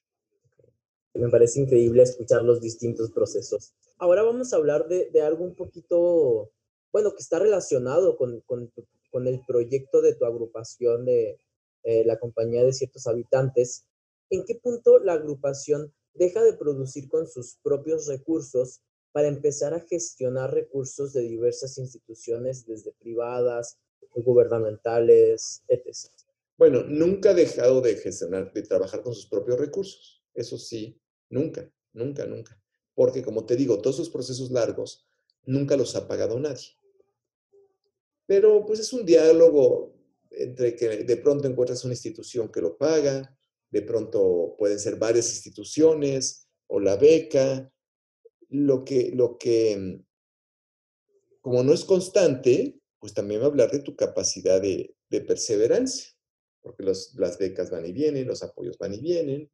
Me parece increíble escuchar los distintos procesos. Ahora vamos a hablar de, de algo un poquito, bueno, que está relacionado con, con con el proyecto de tu agrupación de eh, la compañía de ciertos habitantes, ¿en qué punto la agrupación deja de producir con sus propios recursos para empezar a gestionar recursos de diversas instituciones, desde privadas, gubernamentales, etc.? Bueno, nunca ha dejado de gestionar, de trabajar con sus propios recursos. Eso sí, nunca, nunca, nunca. Porque como te digo, todos esos procesos largos nunca los ha pagado nadie. Pero pues es un diálogo entre que de pronto encuentras una institución que lo paga, de pronto pueden ser varias instituciones o la beca. Lo que, lo que, como no es constante, pues también va a hablar de tu capacidad de, perseverancia, porque las becas van y vienen, los apoyos van y vienen,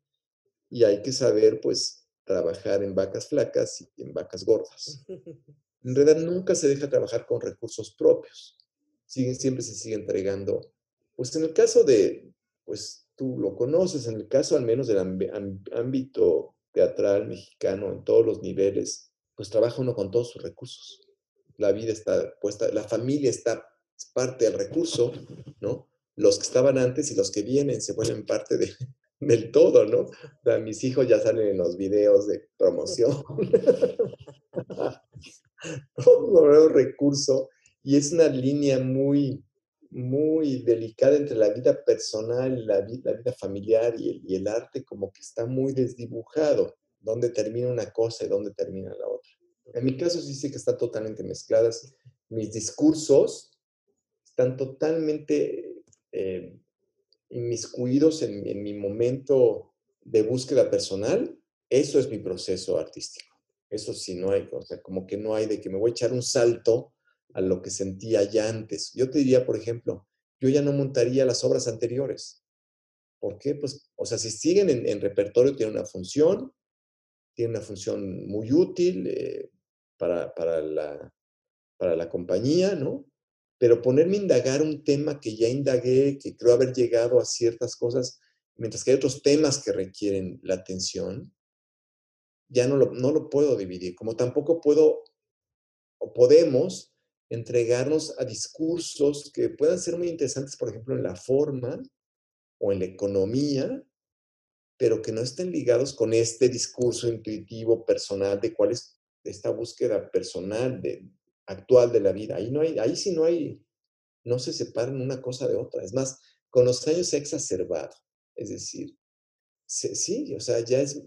y hay que saber, pues, trabajar en vacas flacas y en vacas gordas. En realidad nunca se deja trabajar con recursos propios. Siempre se sigue entregando. Pues en el caso de, pues tú lo conoces, en el caso al menos del ámbito teatral mexicano en todos los niveles, pues trabaja uno con todos sus recursos. La vida está puesta, la familia está parte del recurso, ¿no? Los que estaban antes y los que vienen se vuelven parte de, del todo, ¿no? O mis hijos ya salen en los videos de promoción. Todo lo recurso y es una línea muy, muy delicada entre la vida personal, la vida, la vida familiar y el, el, arte, como que está muy desdibujado, dónde termina una cosa y dónde termina la otra. En mi caso sí sé que están totalmente mezcladas. Mis discursos están totalmente eh, inmiscuidos en, en mi momento de búsqueda personal. Eso es mi proceso artístico. Eso sí, no hay, o sea, como que no hay de que me voy a echar un salto a lo que sentía ya antes. Yo te diría, por ejemplo, yo ya no montaría las obras anteriores. ¿Por qué? Pues, o sea, si siguen en, repertorio, tienen una función, tienen una función muy útil eh, para, para, la, para la compañía, ¿no? Pero ponerme a indagar un tema que ya indagué, que creo haber llegado a ciertas cosas, mientras que hay otros temas que requieren la atención, ya no lo, no lo puedo dividir, como tampoco puedo o podemos entregarnos a discursos que puedan ser muy interesantes, por ejemplo, en la forma o en la economía, pero que no estén ligados con este discurso intuitivo personal de cuál es esta búsqueda personal de, actual de la vida. Ahí, no hay, ahí sí no hay, no se separan una cosa de otra. Es más, con los años se ha exacerbado. Es decir, sí, o sea, ya es,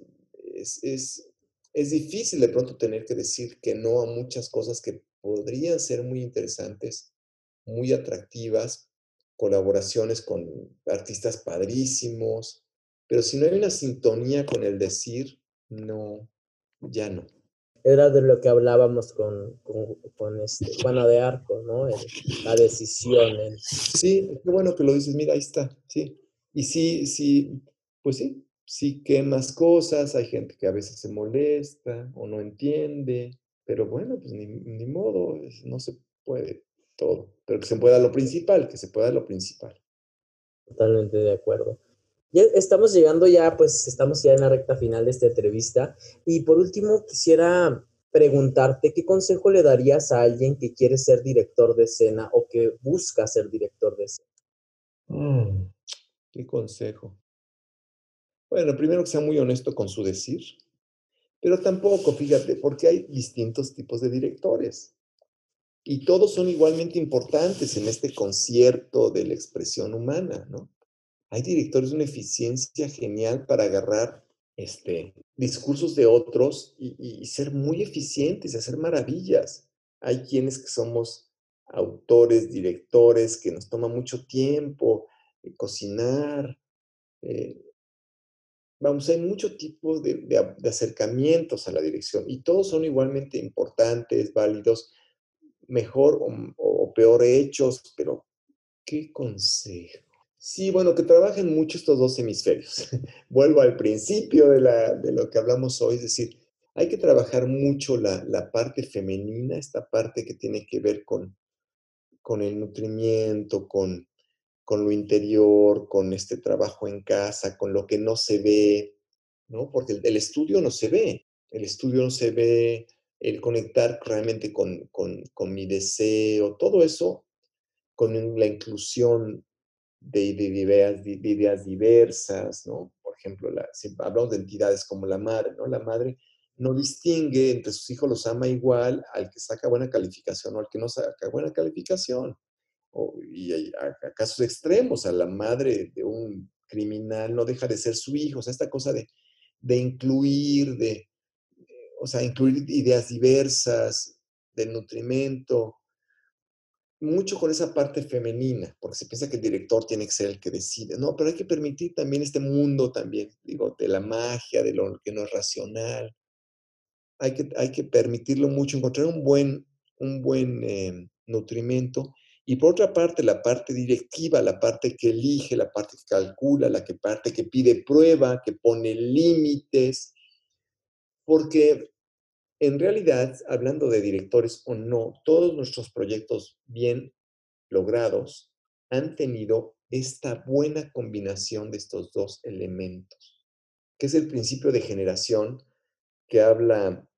es, es, es difícil de pronto tener que decir que no a muchas cosas que podrían ser muy interesantes, muy atractivas, colaboraciones con artistas padrísimos, pero si no hay una sintonía con el decir, no, ya no. Era de lo que hablábamos con, con, este, Juana de Arco, ¿no? la decisión. Sí, qué bueno que lo dices, mira, ahí está, sí. Y sí, sí, pues sí, sí quemas cosas, hay gente que a veces se molesta o no entiende, pero bueno, pues ni, modo, no se puede todo. Pero que se pueda lo principal, que se pueda lo principal. Totalmente de acuerdo. Ya estamos llegando ya, pues estamos ya en la recta final de esta entrevista. Y por último, quisiera preguntarte, ¿qué consejo le darías a alguien que quiere ser director de escena o que busca ser director de escena? Mm, ¿Qué consejo? Bueno, primero que sea muy honesto con su decir. Pero tampoco, fíjate, porque hay distintos tipos de directores. Y todos son igualmente importantes en este concierto de la expresión humana, ¿no? Hay directores de una eficiencia genial para agarrar este, discursos de otros y, ser muy eficientes hacer maravillas. Hay quienes que somos autores, directores, que nos toma mucho tiempo eh, cocinar, eh, vamos, hay muchos tipos de, acercamientos a la dirección y todos son igualmente importantes, válidos, mejor o, peor hechos, pero ¿qué consejo? Sí, bueno, que trabajen mucho estos dos hemisferios. Vuelvo al principio de, de, lo que hablamos hoy, es decir, hay que trabajar mucho la, la, parte femenina, esta parte que tiene que ver con, con el nutrimiento, con, con lo interior, con este trabajo en casa, con lo que no se ve, ¿no? Porque el, estudio no se ve, el estudio no se ve, el conectar realmente con, mi deseo, todo eso con la inclusión de, ideas, de, ideas, diversas, ¿no? Por ejemplo, la, si hablamos de entidades como la madre, ¿no? La madre no distingue entre sus hijos, los ama igual al que saca buena calificación o al que no saca buena calificación y a, casos extremos, a la madre de un criminal no deja de ser su hijo, o sea, esta cosa de, de incluir, de, o sea, incluir ideas diversas, del nutrimento, mucho con esa parte femenina, porque se piensa que el director tiene que ser el que decide, no, pero hay que permitir también este mundo también, digo, de la magia, de lo que no es racional, hay que, hay que permitirlo mucho, encontrar un buen, un buen eh, nutrimento. Y por otra parte, la parte directiva, la parte que elige, la parte que calcula, la que parte que pide prueba, que pone límites, porque en realidad, hablando de directores o no, todos nuestros proyectos bien logrados han tenido esta buena combinación de estos dos elementos, que es el principio de generación que habla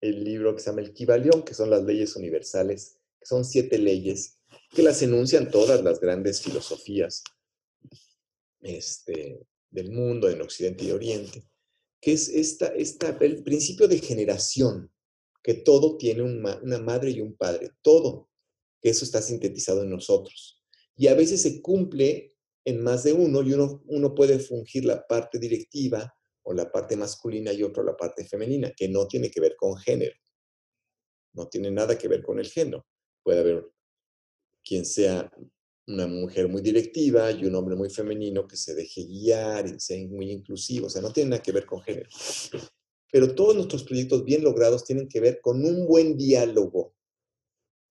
el libro que se llama El Kibalión, que son las leyes universales, son siete leyes que las enuncian todas las grandes filosofías este, del mundo, en Occidente y Oriente que es esta, esta, el principio de generación, que todo tiene una madre y un padre, todo, que eso está sintetizado en nosotros. Y a veces se cumple en más de uno y uno, uno puede fungir la parte directiva o la parte masculina y otro la parte femenina, que no tiene que ver con género, no tiene nada que ver con el género. Puede haber quien sea una mujer muy directiva y un hombre muy femenino que se deje guiar y sea muy inclusivo. O sea, no tiene nada que ver con género. Pero todos nuestros proyectos bien logrados tienen que ver con un buen diálogo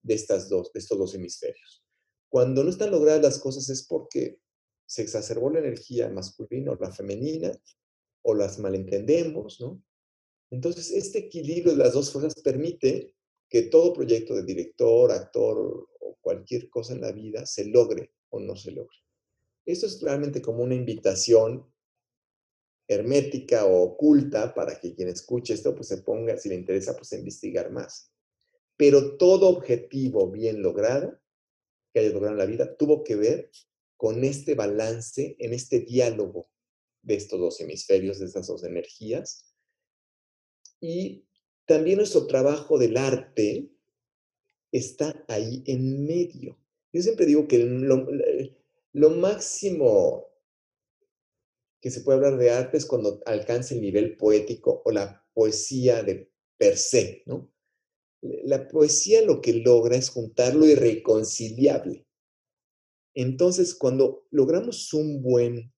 de, estas dos, de estos dos hemisferios. Cuando no están logradas las cosas es porque se exacerbó la energía masculina o la femenina, o las malentendemos, ¿no? Entonces, este equilibrio de las dos fuerzas permite que todo proyecto de director, actor cualquier cosa en la vida se logre o no se logre. Esto es realmente como una invitación hermética o oculta para que quien escuche esto pues se ponga, si le interesa, pues a investigar más. Pero todo objetivo bien logrado que haya logrado en la vida tuvo que ver con este balance, en este diálogo de estos dos hemisferios, de estas dos energías. Y también nuestro trabajo del arte está ahí en medio. Yo siempre digo que lo, máximo que se puede hablar de arte es cuando alcanza el nivel poético o la poesía de per se, ¿no? La poesía lo que logra es juntar lo irreconciliable. Entonces, cuando logramos un buen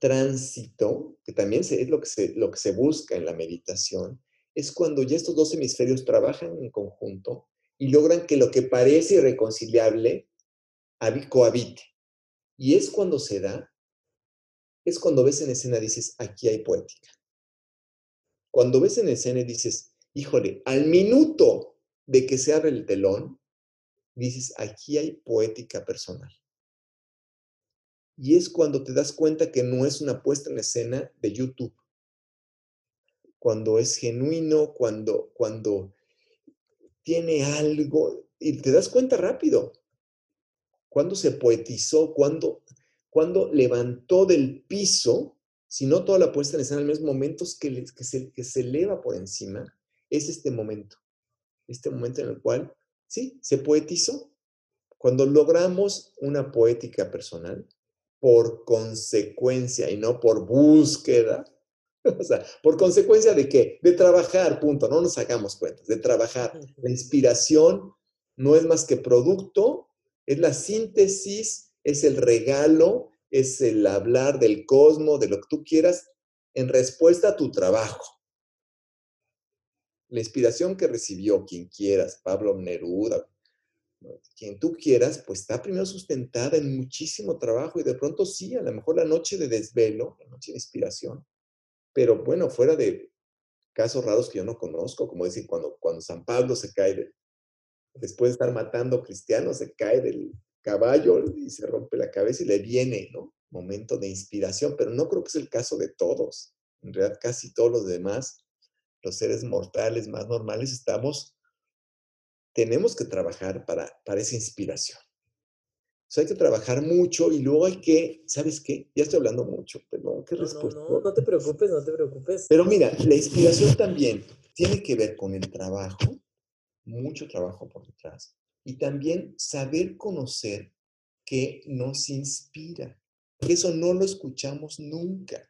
tránsito, que también es lo que se, lo que se busca en la meditación, es cuando ya estos dos hemisferios trabajan en conjunto y logran que lo que parece irreconciliable cohabite. Y es cuando se da, es cuando ves en escena dices, aquí hay poética. Cuando ves en escena y dices, híjole, al minuto de que se abre el telón, dices, aquí hay poética personal. Y es cuando te das cuenta que no es una puesta en escena de YouTube. Cuando es genuino, cuando, cuando tiene algo, y te das cuenta rápido, cuando se poetizó, cuando, cuando levantó del piso, si no toda la puesta en escena, en los momentos que, que, se, que se eleva por encima, es este momento, este momento en el cual, sí, se poetizó. Cuando logramos una poética personal, por consecuencia y no por búsqueda, O sea, por consecuencia de qué? De trabajar, punto, no nos hagamos cuentas, de trabajar. La inspiración no es más que producto, es la síntesis, es el regalo, es el hablar del cosmos, de lo que tú quieras, en respuesta a tu trabajo. La inspiración que recibió quien quieras, Pablo Neruda, quien tú quieras, pues está primero sustentada en muchísimo trabajo y de pronto sí, a lo mejor la noche de desvelo, la noche de inspiración, pero bueno, fuera de casos raros que yo no conozco, como decir, cuando, cuando San Pablo se cae, después de estar matando cristianos, se cae del caballo y se rompe la cabeza y le viene, ¿no? Momento de inspiración, pero no creo que es el caso de todos. En realidad, casi todos los demás, los seres mortales más normales, estamos, tenemos que trabajar para, para esa inspiración hay que trabajar mucho y luego hay que, ¿sabes qué? Ya estoy hablando mucho, perdón, ¿qué respuesta? No, no, no te preocupes, no te preocupes. Pero mira, la inspiración también tiene que ver con el trabajo, mucho trabajo por detrás, y también saber conocer qué nos inspira. Eso no lo escuchamos nunca.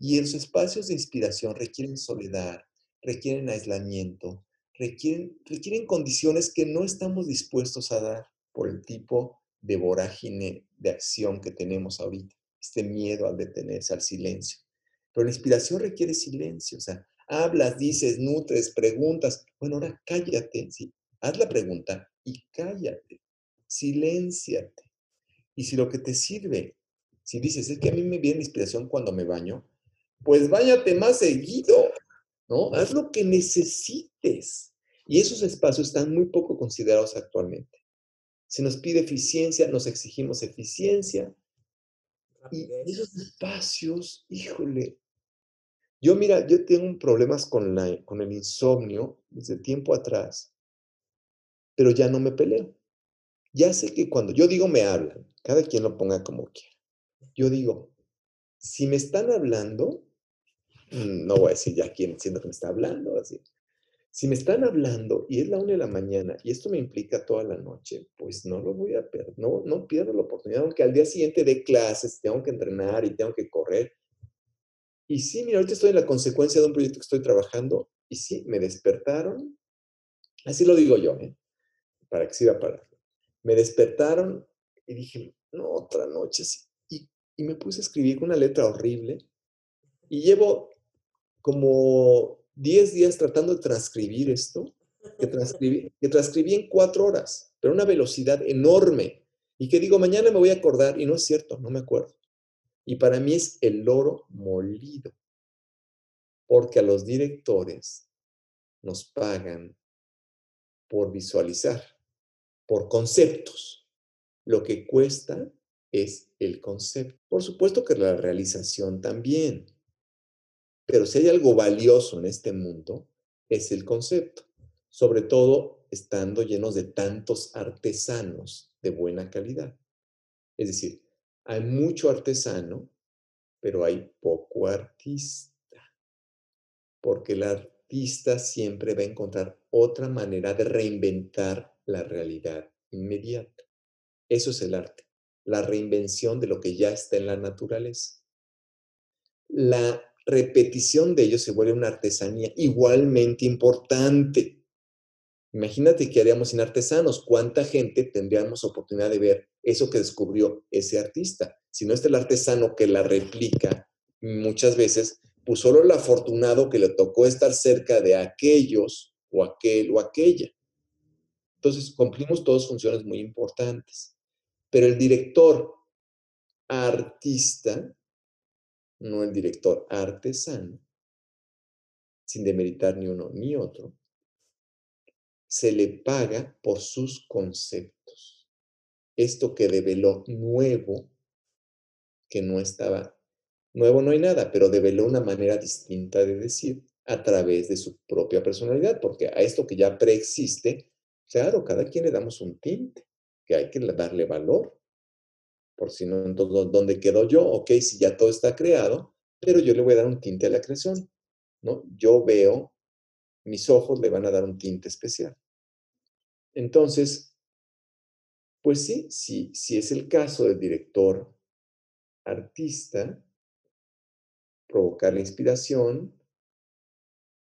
Y los espacios de inspiración requieren soledad, requieren aislamiento, requieren, requieren condiciones que no estamos dispuestos a dar por el tipo de vorágine de acción que tenemos ahorita, este miedo al detenerse, al silencio. Pero la inspiración requiere silencio, o sea, hablas, dices, nutres, preguntas. Bueno, ahora cállate, ¿sí? haz la pregunta y cállate, silénciate. Y si lo que te sirve, si dices, es que a mí me viene inspiración cuando me baño, pues váyate más seguido, ¿no? Haz lo que necesites. Y esos espacios están muy poco considerados actualmente. Se nos pide eficiencia, nos exigimos eficiencia. Y esos espacios, híjole. Yo, mira, yo tengo problemas con, la, con el insomnio desde tiempo atrás, pero ya no me peleo. Ya sé que cuando yo digo me hablan, cada quien lo ponga como quiera. Yo digo, si me están hablando, mm, no voy a decir ya quién siendo que me está hablando, así. Si me están hablando y es la una de la mañana y esto me implica toda la noche, pues no lo voy a perder, no, no pierdo la oportunidad, aunque al día siguiente de clases, tengo que entrenar y tengo que correr. Y sí, mira, ahorita estoy en la consecuencia de un proyecto que estoy trabajando y sí, me despertaron, así lo digo yo, ¿eh? para que sirva para... Me despertaron y dije, no, otra noche, sí. Y, y me puse a escribir con una letra horrible y llevo como 10 días tratando de transcribir esto, que transcribí, en cuatro horas, pero una velocidad enorme. Y que digo, mañana me voy a acordar, y no es cierto, no me acuerdo. Y para mí es el oro molido, porque a los directores nos pagan por visualizar, por conceptos. Lo que cuesta es el concepto. Por supuesto que la realización también. Pero si hay algo valioso en este mundo, es el concepto, sobre todo estando llenos de tantos artesanos de buena calidad. Es decir, hay mucho artesano, pero hay poco artista, porque el artista siempre va a encontrar otra manera de reinventar la realidad inmediata. Eso es el arte, la reinvención de lo que ya está en la naturaleza. La repetición de ellos se vuelve una artesanía igualmente importante. Imagínate qué haríamos sin artesanos, cuánta gente tendríamos oportunidad de ver eso que descubrió ese artista. Si no es el artesano que la replica, muchas veces, pues solo el afortunado que le tocó estar cerca de aquellos o aquel o aquella. Entonces, cumplimos todas funciones muy importantes. Pero el director artista no el director artesano, sin demeritar ni uno ni otro, se le paga por sus conceptos. Esto que develó nuevo, que no estaba, nuevo no hay nada, pero develó una manera distinta de decir a través de su propia personalidad, porque a esto que ya preexiste, claro, cada quien le damos un tinte, que hay que darle valor por si no, entonces, ¿dónde quedo yo? Ok, si ya todo está creado, pero yo le voy a dar un tinte a la creación, ¿no? Yo veo, mis ojos le van a dar un tinte especial. Entonces, pues sí, sí, si es el caso del director artista, provocar la inspiración,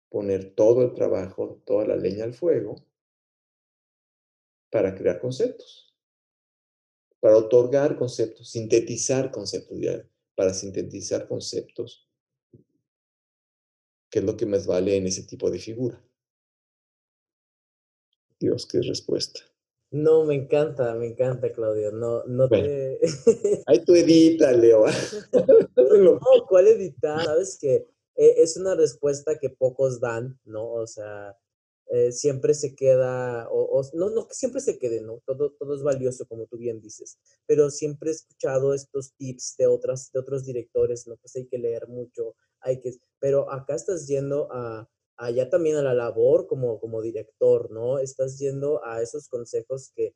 poner todo el trabajo, toda la leña al fuego para crear conceptos para otorgar conceptos, sintetizar conceptos, para sintetizar conceptos, que es lo que más vale en ese tipo de figura. Dios, qué respuesta. No, me encanta, me encanta, Claudio. No, no te. Ahí tú edita, Leo. no, ¿cuál editar? Sabes que eh, es una respuesta que pocos dan, ¿no? O sea, eh, siempre se queda, o, no, no que siempre se quede, ¿no? Todo, todo es valioso, como tú bien dices, pero siempre he escuchado estos tips de, otras, de otros directores, ¿no? Pues hay que leer mucho, hay que, pero acá estás yendo a, allá también a la labor como, como director, ¿no? Estás yendo a esos consejos que,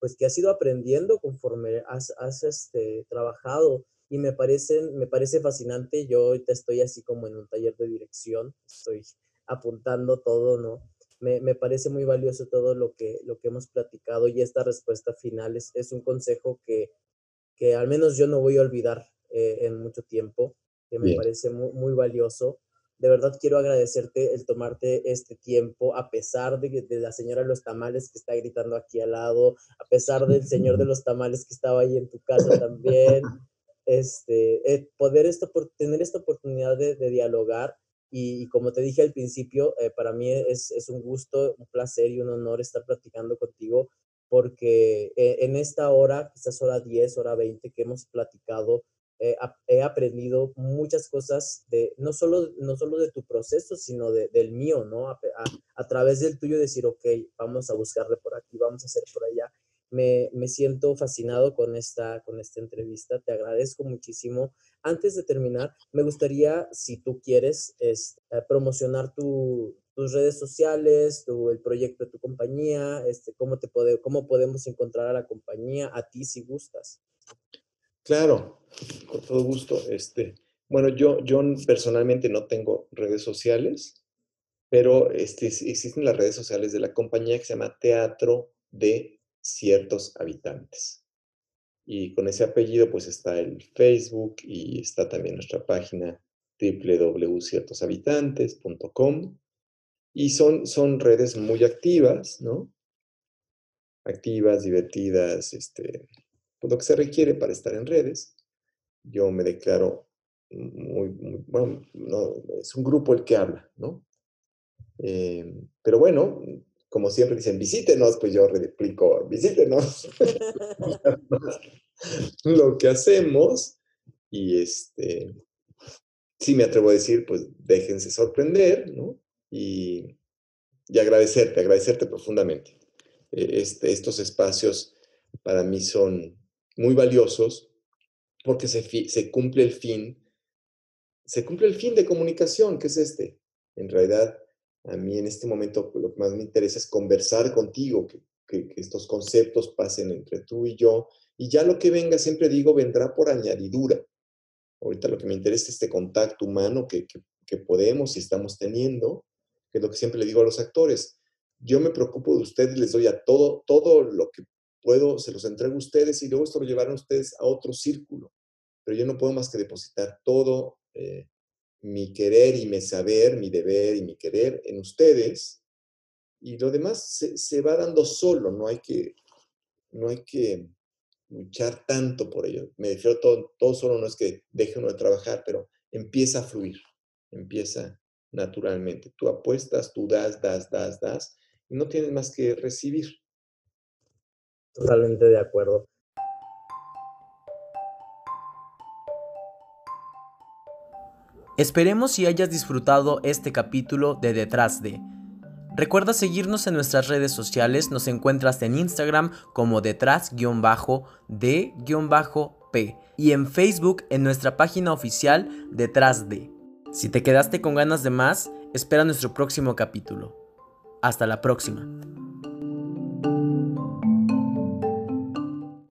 pues, que has ido aprendiendo conforme has, has este, trabajado y me parece, me parece fascinante. Yo ahorita estoy así como en un taller de dirección, estoy apuntando todo, ¿no? Me, me, parece muy valioso todo lo que, lo que hemos platicado y esta respuesta final es, es un consejo que, que al menos yo no voy a olvidar eh, en mucho tiempo, que me parece muy, muy valioso de verdad quiero agradecerte el tomarte este tiempo, a pesar de, de, la señora de los tamales que está gritando aquí al lado, a pesar del señor de los tamales que estaba ahí en tu casa también, este, eh, poder esto, tener esta oportunidad de, de dialogar. Y, como te dije al principio, eh, para mí es, un gusto, un placer y un honor estar platicando contigo, porque eh, en esta hora, quizás hora 10, hora 20 que hemos platicado, he aprendido muchas cosas de, no solo, no solo de tu proceso, sino de, del mío, ¿no? A, a, través del tuyo decir, ok, vamos a buscarle por aquí, vamos a hacer por allá. Me, me, siento fascinado con esta, con esta entrevista, te agradezco muchísimo. Antes de terminar, me gustaría, si tú quieres, es, eh, promocionar tu, tus redes sociales, tu, el proyecto de tu compañía, este, cómo, te cómo podemos encontrar a la compañía, a ti si gustas. Claro, con todo gusto. Este, bueno, yo, yo personalmente no tengo redes sociales, pero este, existen las redes sociales de la compañía que se llama Teatro de Ciertos Habitantes. Y con ese apellido pues está el Facebook y está también nuestra página www.ciertoshabitantes.com y son, son redes muy activas, ¿no? Activas, divertidas, este, pues, lo que se requiere para estar en redes. Yo me declaro muy, bueno, no, es un grupo el que habla, ¿no? Eh, pero bueno, como siempre dicen, visítenos, pues yo replico, visítenos. lo que hacemos y este, sí me atrevo a decir, pues déjense sorprender, ¿no? Y, y agradecerte, agradecerte profundamente. E, este, estos espacios para mí son, muy valiosos porque se, se cumple el fin, se cumple el fin de comunicación, que es este. En realidad, a mí en este momento lo que más me interesa es conversar contigo, que, que, estos conceptos pasen entre tú y yo, y ya lo que venga, siempre digo, vendrá por añadidura. Ahorita lo que me interesa es este contacto humano que, que podemos y estamos teniendo, que es lo que siempre le digo a los actores. Yo me preocupo de ustedes, les doy a todo, todo lo que puedo, se los entrego a ustedes y luego esto lo llevarán ustedes a otro círculo. Pero yo no puedo más que depositar todo eh, mi querer y mi saber, mi deber y mi querer en ustedes. Y lo demás se, va dando solo, no hay que, no hay que luchar tanto por ello. Me refiero todo, todo solo, no es que deje uno de trabajar, pero empieza a fluir, empieza naturalmente. Tú apuestas, tú das, das, das, das, y no tienes más que recibir. Totalmente de acuerdo. Esperemos si hayas disfrutado este capítulo de Detrás de. Recuerda seguirnos en nuestras redes sociales, nos encuentras en Instagram como detrás-de-p y en Facebook en nuestra página oficial Detrás de. Si te quedaste con ganas de más, espera nuestro próximo capítulo. Hasta la próxima.